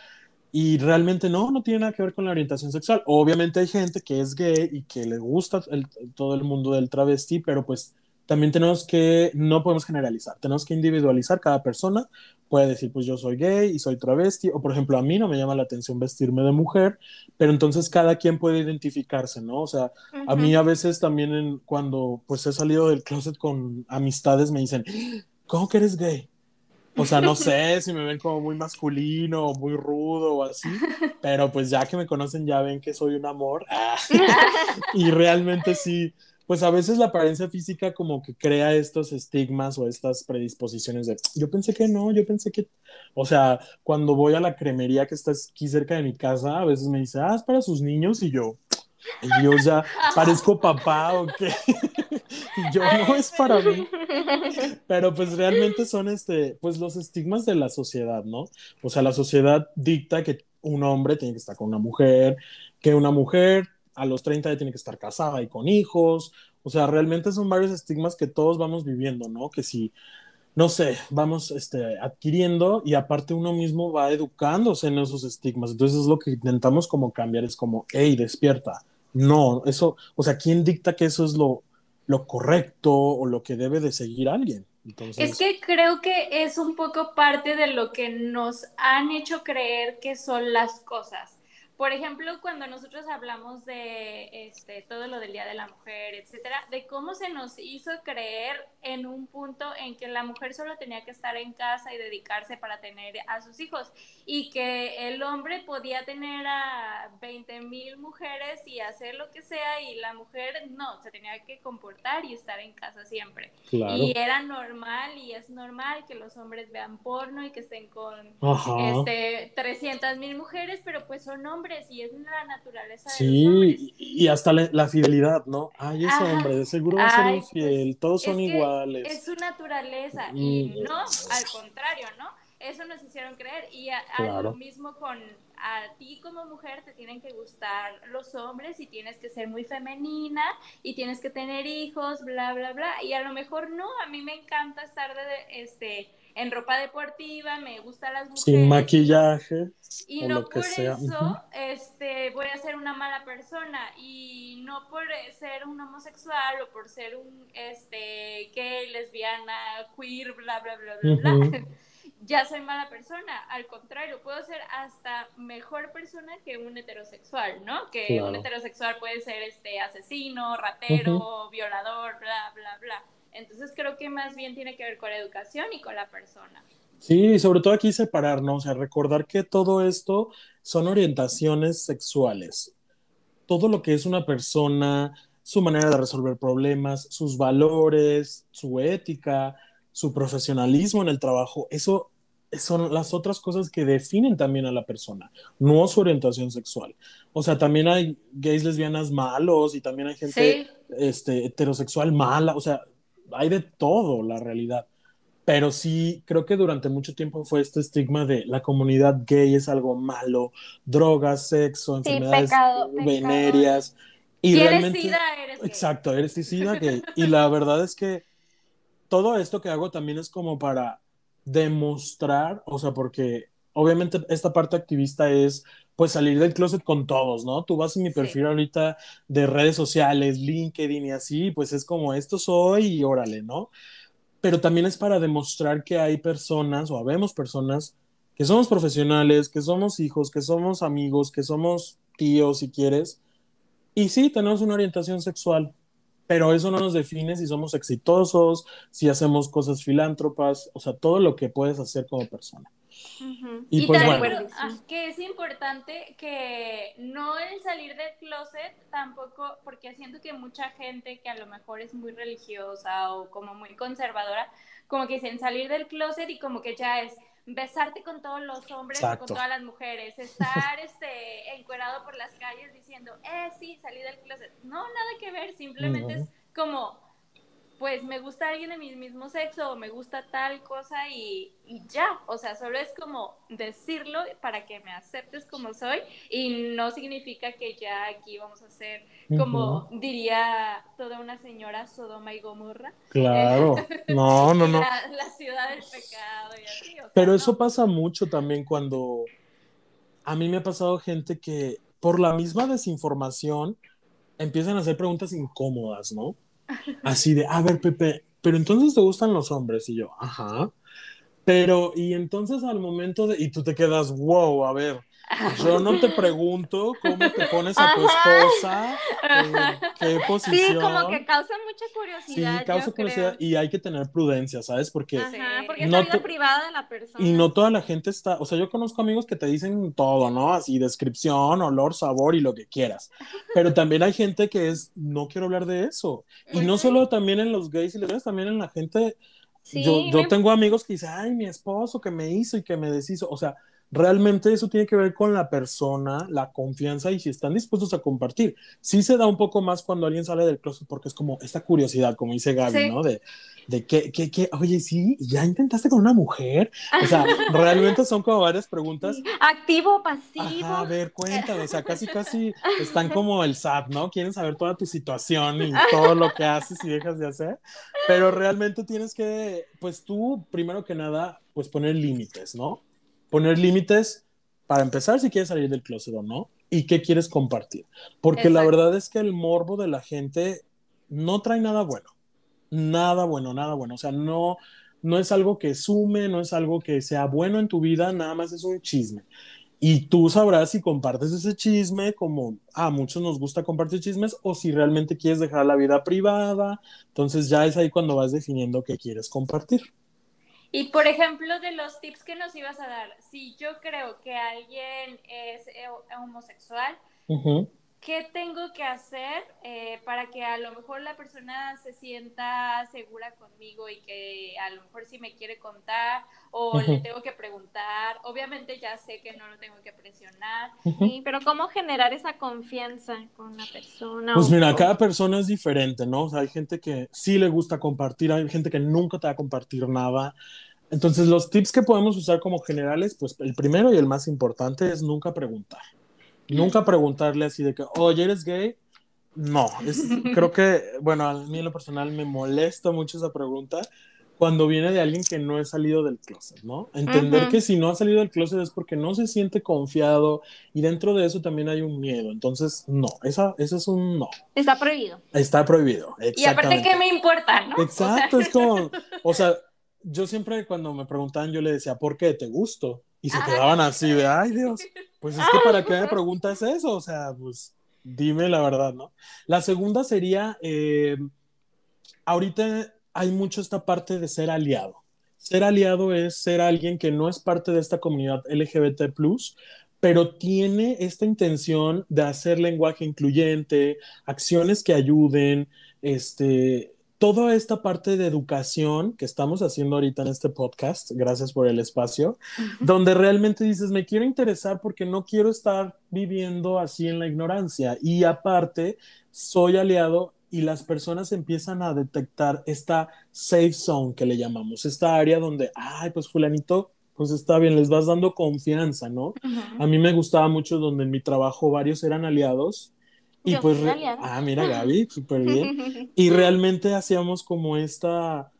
Y realmente no, no tiene nada que ver con la orientación sexual. Obviamente hay gente que es gay y que le gusta el, todo el mundo del travesti, pero pues también tenemos que, no podemos generalizar, tenemos que individualizar cada persona. Puede decir, pues yo soy gay y soy travesti, o por ejemplo, a mí no me llama la atención vestirme de mujer, pero entonces cada quien puede identificarse, ¿no? O sea, uh -huh. a mí a veces también en, cuando pues he salido del closet con amistades me dicen, ¿cómo que eres gay? O sea, no sé si me ven como muy masculino o muy rudo o así, pero pues ya que me conocen ya ven que soy un amor. y realmente sí, pues a veces la apariencia física como que crea estos estigmas o estas predisposiciones de, yo pensé que no, yo pensé que, o sea, cuando voy a la cremería que está aquí cerca de mi casa, a veces me dice, ah, es para sus niños y yo, Y yo ya parezco papá o qué. y yo no es para mí. Pero pues realmente son este, pues los estigmas de la sociedad, ¿no? O sea, la sociedad dicta que un hombre tiene que estar con una mujer, que una mujer a los 30 ya tiene que estar casada y con hijos. O sea, realmente son varios estigmas que todos vamos viviendo, ¿no? Que si no sé, vamos este, adquiriendo y aparte uno mismo va educándose en esos estigmas. Entonces es lo que intentamos como cambiar, es como, hey, despierta. No, eso, o sea, ¿quién dicta que eso es lo, lo correcto o lo que debe de seguir alguien? Es que creo que es un poco parte de lo que nos han hecho creer que son las cosas. Por ejemplo, cuando nosotros hablamos de este, todo lo del Día de la Mujer, etcétera, de cómo se nos hizo creer en un punto en que la mujer solo tenía que estar en casa y dedicarse para tener a sus hijos y que el hombre podía tener a 20 mil mujeres y hacer lo que sea y la mujer no, se tenía que comportar y estar en casa siempre. Y era normal y es normal que los hombres vean porno y que estén con este, 300 mil mujeres, pero pues son hombres y es la naturaleza de los hombres. y hasta la, fidelidad, ¿no? Ay, ese hombre de seguro va a ser pues, infiel, todos son iguales es su naturaleza y no al contrario, ¿no? Eso nos hicieron creer y a, lo mismo con a ti como mujer te tienen que gustar los hombres y tienes que ser muy femenina y tienes que tener hijos, bla, bla, bla. Y a lo mejor no, a mí me encanta estar de, este, en ropa deportiva, me gustan las mujeres. Sin maquillaje. Y no por eso este, voy a ser una mala persona. Y no por ser un homosexual o por ser un este, gay, lesbiana, queer, bla, bla, bla, bla, bla. ya soy mala persona. Al contrario, puedo ser hasta mejor persona que un heterosexual, ¿no? Que un heterosexual puede ser este asesino, ratero, violador, bla, bla, bla. Entonces creo que más bien tiene que ver con la educación y con la persona. Sí, sobre todo aquí separarnos, o sea, recordar que todo esto son orientaciones sexuales. Todo lo que es una persona, su manera de resolver problemas, sus valores, su ética, su profesionalismo en el trabajo, eso son las otras cosas que definen también a la persona, no su orientación sexual. O sea, también hay gays lesbianas malos y también hay gente este, heterosexual mala, o sea, hay de todo la realidad. Pero sí, creo que durante mucho tiempo fue este estigma de la comunidad gay es algo malo, drogas, sexo, enfermedades venéreas. Y realmente, sida, eres Exacto, eres sida gay. y la verdad es que todo esto que hago también es como para demostrar, o sea, porque obviamente esta parte activista es pues salir del closet con todos, ¿no? Tú vas en mi perfil ahorita de redes sociales, LinkedIn y así, pues es como esto soy y órale, ¿no? Pero también es para demostrar que hay personas o habemos personas que somos profesionales, que somos hijos, que somos amigos, que somos tíos si quieres. Y sí, tenemos una orientación sexual, pero eso no nos define si somos exitosos, si hacemos cosas filántropas, o sea, todo lo que puedes hacer como persona. Y, pues bueno. Ah, que es importante que no el salir del closet tampoco, porque siento que mucha gente que a lo mejor es muy religiosa o como muy conservadora, como que dicen salir del closet y como que ya es besarte con todos los hombres con todas las mujeres, estar este encuerado por las calles diciendo, eh, sí, salí del closet. No, nada que ver, simplemente es como pues me gusta alguien de mi mismo sexo o me gusta tal cosa y, ya, o sea, solo es como decirlo para que me aceptes como soy y no significa que ya aquí vamos a ser como diría toda una señora Sodoma y Gomorra. Claro, no, no, no. La, ciudad del pecado y así. Pero eso pasa mucho también cuando a mí me ha pasado gente que por la misma desinformación empiezan a hacer preguntas incómodas, ¿no? Así de, a ver, Pepe, pero entonces te gustan los hombres. Y yo, ajá. Pero, y entonces al momento de, y tú te quedas, wow, a ver, yo no te pregunto cómo te pones a tu esposa, qué posición. Sí, como que causa mucha curiosidad. Sí, causa curiosidad y hay que tener prudencia, ¿sabes? Porque, Ajá, porque es la vida privada de la persona. Y no toda la gente está, o sea, yo conozco amigos que te dicen todo, ¿no? Así, descripción, olor, sabor y lo que quieras. Pero también hay gente que es, no quiero hablar de eso. Y pues no solo también en los gays y lesbianas, también en la gente. yo, yo tengo amigos que dicen, ay, mi esposo que me hizo y que me deshizo. O sea, realmente eso tiene que ver con la persona, la confianza y si están dispuestos a compartir. Sí se da un poco más cuando alguien sale del closet porque es como esta curiosidad, como dice Gaby, ¿no? De, de que, que, que, oye, sí, ya intentaste con una mujer. O sea, realmente son como varias preguntas. Activo, pasivo. a ver, cuéntame, o sea, casi, casi están como el SAT, ¿no? Quieren saber toda tu situación y todo lo que haces y dejas de hacer, pero realmente tienes que, pues tú, primero que nada, pues poner límites, ¿no? Poner límites para empezar si quieres salir del closet o no y qué quieres compartir. Porque la verdad es que el morbo de la gente no trae nada bueno. Nada bueno, nada bueno. O sea, no, no es algo que sume, no es algo que sea bueno en tu vida, nada más es un chisme. Y tú sabrás si compartes ese chisme, como a muchos nos gusta compartir chismes, o si realmente quieres dejar la vida privada. Entonces ya es ahí cuando vas definiendo qué quieres compartir. Y por ejemplo, de los tips que nos ibas a dar, si yo creo que alguien es eh, homosexual, ¿qué tengo que hacer eh, para que a lo mejor la persona se sienta segura conmigo y que a lo mejor si me quiere contar o le tengo que preguntar? Obviamente ya sé que no lo tengo que presionar. Sí, pero ¿cómo generar esa confianza con la persona? Pues mira, cada persona es diferente, ¿no? O sea, hay gente que sí le gusta compartir, hay gente que nunca te va a compartir nada. Entonces, los tips que podemos usar como generales, pues el primero y el más importante es nunca preguntar. Nunca preguntarle así de que, oye, ¿eres gay? No, es, creo que, bueno, a mí en lo personal me molesta mucho esa pregunta cuando viene de alguien que no ha salido del closet, ¿no? Entender que si no ha salido del closet es porque no se siente confiado y dentro de eso también hay un miedo. Entonces, no, esa, eso es un no. Está prohibido. Está prohibido. Y aparte, ¿qué me importa, no? Exacto, es como, o sea, yo siempre cuando me preguntaban, yo le decía, ¿por qué? ¿Te gusto? Y se quedaban así de, ay Dios, pues es que para qué me preguntas eso, o sea, pues dime la verdad, ¿no? La segunda sería, eh, ahorita hay mucho esta parte de ser aliado. Ser aliado es ser alguien que no es parte de esta comunidad LGBT, pero tiene esta intención de hacer lenguaje incluyente, acciones que ayuden, este, toda esta parte de educación que estamos haciendo ahorita en este podcast, gracias por el espacio, donde realmente dices, me quiero interesar porque no quiero estar viviendo así en la ignorancia. Y aparte, soy aliado y las personas empiezan a detectar esta safe zone que le llamamos, esta área donde, ay, pues fulanito, pues está bien, les vas dando confianza, ¿no? A mí me gustaba mucho donde en mi trabajo varios eran aliados y pues, ah, mira Gaby, súper bien. Y realmente hacíamos como esta,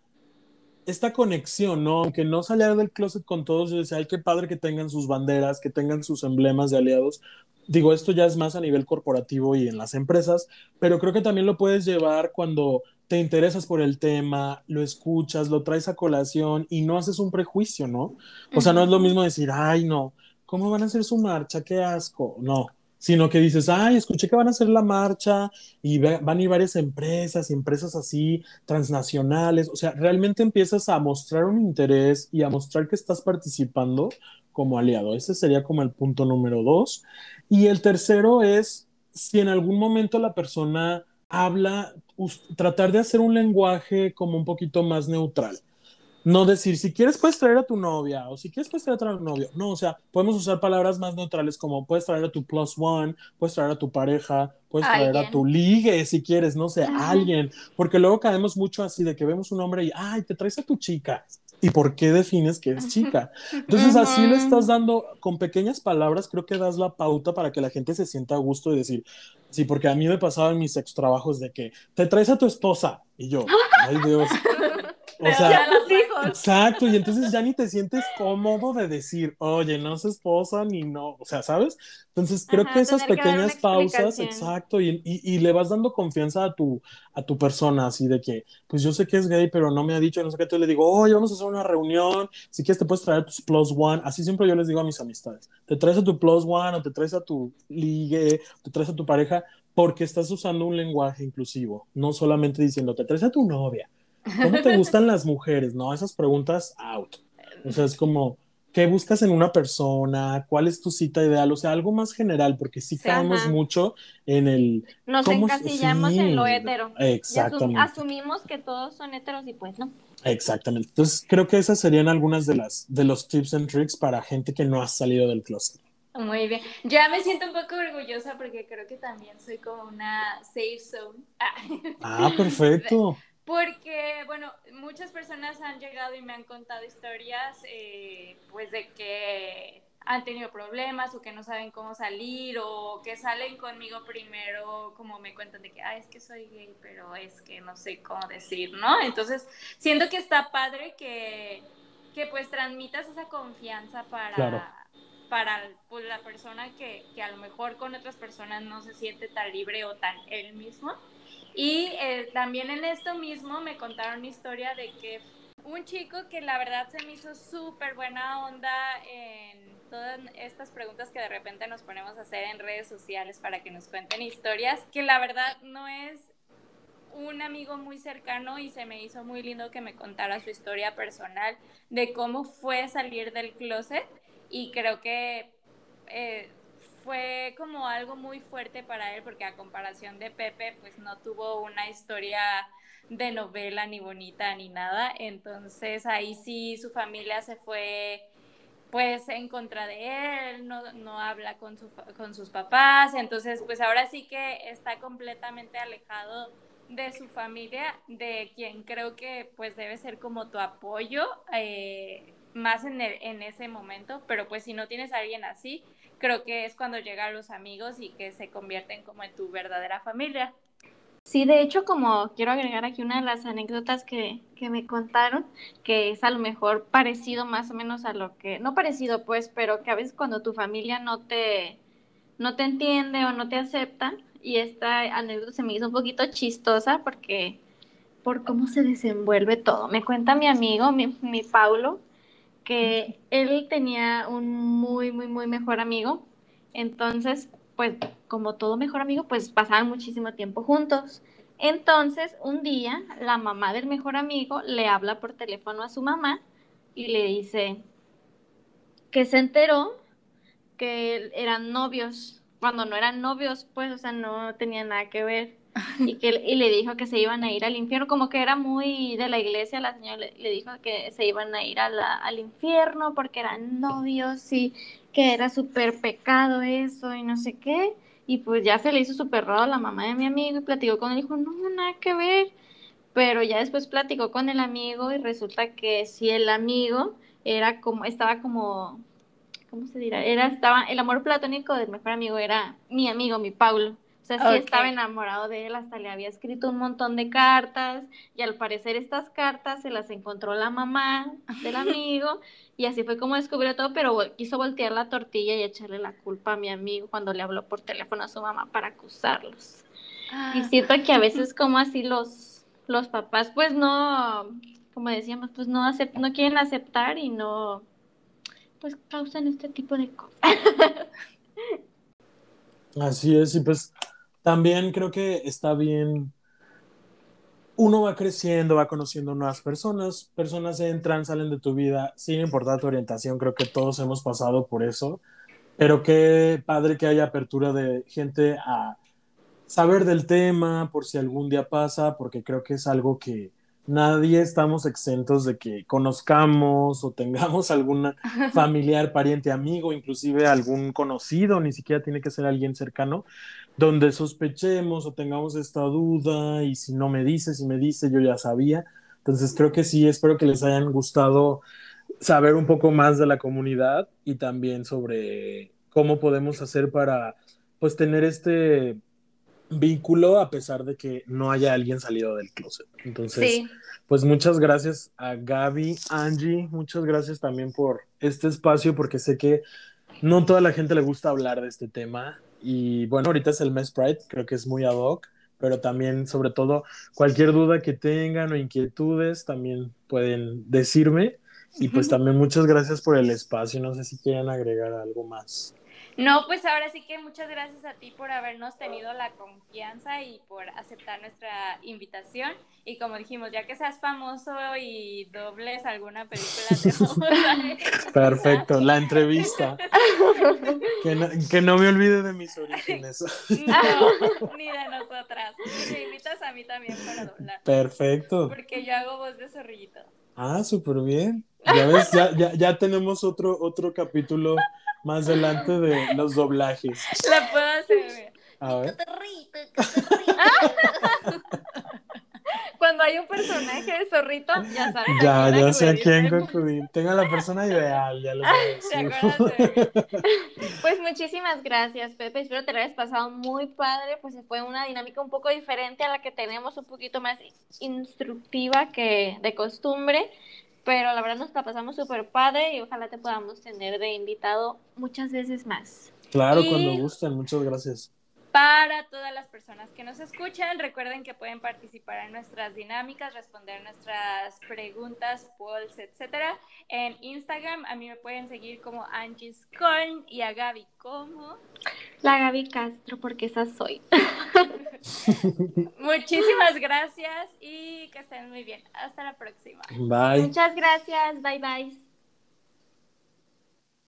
esta conexión, ¿no? Aunque no salía del closet con todos, yo decía, ay, qué padre que tengan sus banderas, que tengan sus emblemas de aliados. Digo, esto ya es más a nivel corporativo y en las empresas, pero creo que también lo puedes llevar cuando te interesas por el tema, lo escuchas, lo traes a colación y no haces un prejuicio, ¿no? O sea, no es lo mismo decir, ay, no, ¿cómo van a hacer su marcha? Qué asco. No, sino que dices, ay, escuché que van a hacer la marcha y van a ir varias empresas, empresas así, transnacionales, o sea, realmente empiezas a mostrar un interés y a mostrar que estás participando como aliado. Ese sería como el punto número dos. Y el tercero es, si en algún momento la persona habla, tratar de hacer un lenguaje como un poquito más neutral no decir, si quieres puedes traer a tu novia o si quieres puedes traer a tu novio. No, o sea, podemos usar palabras más neutrales como puedes traer a tu plus one, puedes traer a tu pareja, puedes traer a tu ligue si quieres, no sé, alguien. Porque luego caemos mucho así de que vemos un hombre y, ay, te traes a tu chica. ¿Y por qué defines que es chica? Entonces así le estás dando, con pequeñas palabras, creo que das la pauta para que la gente se sienta a gusto y decir, sí, porque a mí me pasaba en mis ex trabajos de que te traes a tu esposa y yo, ay Dios. O sea, exacto, y entonces ya ni te sientes cómodo de decir, oye, no es esposa ni no, o sea, ¿sabes? Entonces creo que esas pequeñas pausas, exacto, y, y, le vas dando confianza a tu, a tu persona, así de que, pues yo sé que es gay, pero no me ha dicho, no sé qué, entonces le digo, oye, vamos a hacer una reunión, si quieres te puedes traer a tus plus one, así siempre yo les digo a mis amistades, te traes a tu plus one o te traes a tu ligue, te traes a tu pareja, porque estás usando un lenguaje inclusivo, no solamente diciendo, te traes a tu novia, ¿Cómo te gustan las mujeres? No, esas preguntas out. O sea, es como, ¿qué buscas en una persona? ¿Cuál es tu cita ideal? O sea, algo más general, porque sí caemos mucho en el... Nos encasillamos en lo hetero. Exactamente. asumimos que todos son heteros y pues no. Exactamente. Entonces, creo que esas serían algunas de las de los tips and tricks para gente que no ha salido del closet. Muy bien. Ya me siento un poco orgullosa porque creo que también soy como una safe zone. Ah, perfecto. Porque, bueno, muchas personas han llegado y me han contado historias, eh, pues, de que han tenido problemas o que no saben cómo salir o que salen conmigo primero, como me cuentan de que, ah, es que soy gay, pero es que no sé cómo decir, ¿no? Entonces, siento que está padre que, que pues transmitas esa confianza para, para pues, la persona que, que a lo mejor con otras personas no se siente tan libre o tan él mismo. Y eh, también en esto mismo me contaron una historia de que un chico que la verdad se me hizo súper buena onda en todas estas preguntas que de repente nos ponemos a hacer en redes sociales para que nos cuenten historias, que la verdad no es un amigo muy cercano y se me hizo muy lindo que me contara su historia personal de cómo fue salir del closet. Y creo que eh, fue como algo muy fuerte para él porque a comparación de Pepe pues no tuvo una historia de novela ni bonita ni nada. Entonces ahí sí su familia se fue pues en contra de él, no, no habla con, su, con sus papás, entonces pues ahora sí que está completamente alejado de su familia, de quien creo que pues debe ser como tu apoyo, eh, más en, en ese momento, pero pues si no tienes a alguien así, creo que es cuando llegan los amigos y que se convierten como en tu verdadera familia. Sí, de hecho, como quiero agregar aquí una de las anécdotas que, que, me contaron, que es a lo mejor parecido más o menos a lo que, no parecido pues, pero que a veces cuando tu familia no te, no te entiende o no te acepta, y esta anécdota se me hizo un poquito chistosa porque por cómo se desenvuelve todo. Me cuenta mi amigo, mi, mi Paulo, que él tenía un muy, muy, muy mejor amigo. Entonces, pues como todo mejor amigo, pues pasaban muchísimo tiempo juntos. Entonces, un día, la mamá del mejor amigo le habla por teléfono a su mamá y le dice que se enteró que eran novios. Cuando no eran novios, pues, o sea, no tenía nada que ver. Y que y le dijo que se iban a ir al infierno, como que era muy de la iglesia, la señora le, dijo que se iban a ir al infierno porque eran novios y que era súper pecado eso y no sé qué. Y pues ya se le hizo súper raro a la mamá de mi amigo y platicó con él y dijo, no, nada que ver. Pero ya después platicó con el amigo y resulta que si el amigo era como, estaba como, ¿cómo se dirá? Era, estaba, el amor platónico del mejor amigo era mi amigo, mi Paulo sea, sí estaba enamorado de él, hasta le había escrito un montón de cartas y al parecer estas cartas se las encontró la mamá del amigo y así fue como descubrió todo, pero quiso voltear la tortilla y echarle la culpa a mi amigo cuando le habló por teléfono a su mamá para acusarlos. Y ah. siento que a veces como así los, los papás pues no, como decíamos, pues no, no quieren aceptar y no, pues causan este tipo de cosas. Así es, y pues también creo que está bien. Uno va creciendo, va conociendo nuevas personas, personas entran, salen de tu vida, sin importar tu orientación, creo que todos hemos pasado por eso, pero qué padre que haya apertura de gente a saber del tema, por si algún día pasa, porque creo que es algo que, nadie estamos exentos de que conozcamos o tengamos algún familiar, pariente, amigo, inclusive algún conocido, ni siquiera tiene que ser alguien cercano, donde sospechemos o tengamos esta duda y si no me dice, si me dice, yo ya sabía. Entonces creo que sí, espero que les hayan gustado saber un poco más de la comunidad y también sobre cómo podemos hacer para pues tener este vínculo a pesar de que no haya alguien salido del closet. Entonces, pues muchas gracias a Gaby, Angie, muchas gracias también por este espacio porque sé que no toda la gente le gusta hablar de este tema y bueno, ahorita es el mes Pride, creo que es muy ad hoc, pero también sobre todo cualquier duda que tengan o inquietudes también pueden decirme y pues también muchas gracias por el espacio, no sé si quieren agregar algo más. No, pues ahora sí que muchas gracias a ti por habernos tenido la confianza y por aceptar nuestra invitación. Y como dijimos, ya que seas famoso y dobles alguna película, te vamos a Perfecto, la entrevista. que, no, que no me olvide de mis orígenes. No, ni de nosotras. Y me invitas a mí también para doblar. Perfecto. Porque yo hago voz de zorrillito. Ah, súper bien. Ya ves, ya, ya, ya tenemos otro, otro capítulo más adelante de los doblajes. La puedo hacer. A ver. Cuando hay un personaje de zorrito, ya sabes. Ya, a ya sé a quién concluir. Tengo la persona ideal, ya lo voy a ¿Te decir. acuerdas de mí? Pues muchísimas gracias, Pepe. Espero te lo hayas pasado muy padre. Pues fue una dinámica un poco diferente a la que tenemos, un poquito más instructiva que de costumbre. Pero la verdad nos la pasamos súper padre y ojalá te podamos tener de invitado muchas veces más. Claro, Y- cuando gusten. Muchas gracias. Para todas las personas que nos escuchan, recuerden que pueden participar en nuestras dinámicas, responder nuestras preguntas, polls, etcétera. En Instagram, a mí me pueden seguir como Angie Scorn y a Gaby como. La Gaby Castro, porque esa soy. Muchísimas gracias y que estén muy bien. Hasta la próxima. Bye. Muchas gracias. Bye bye.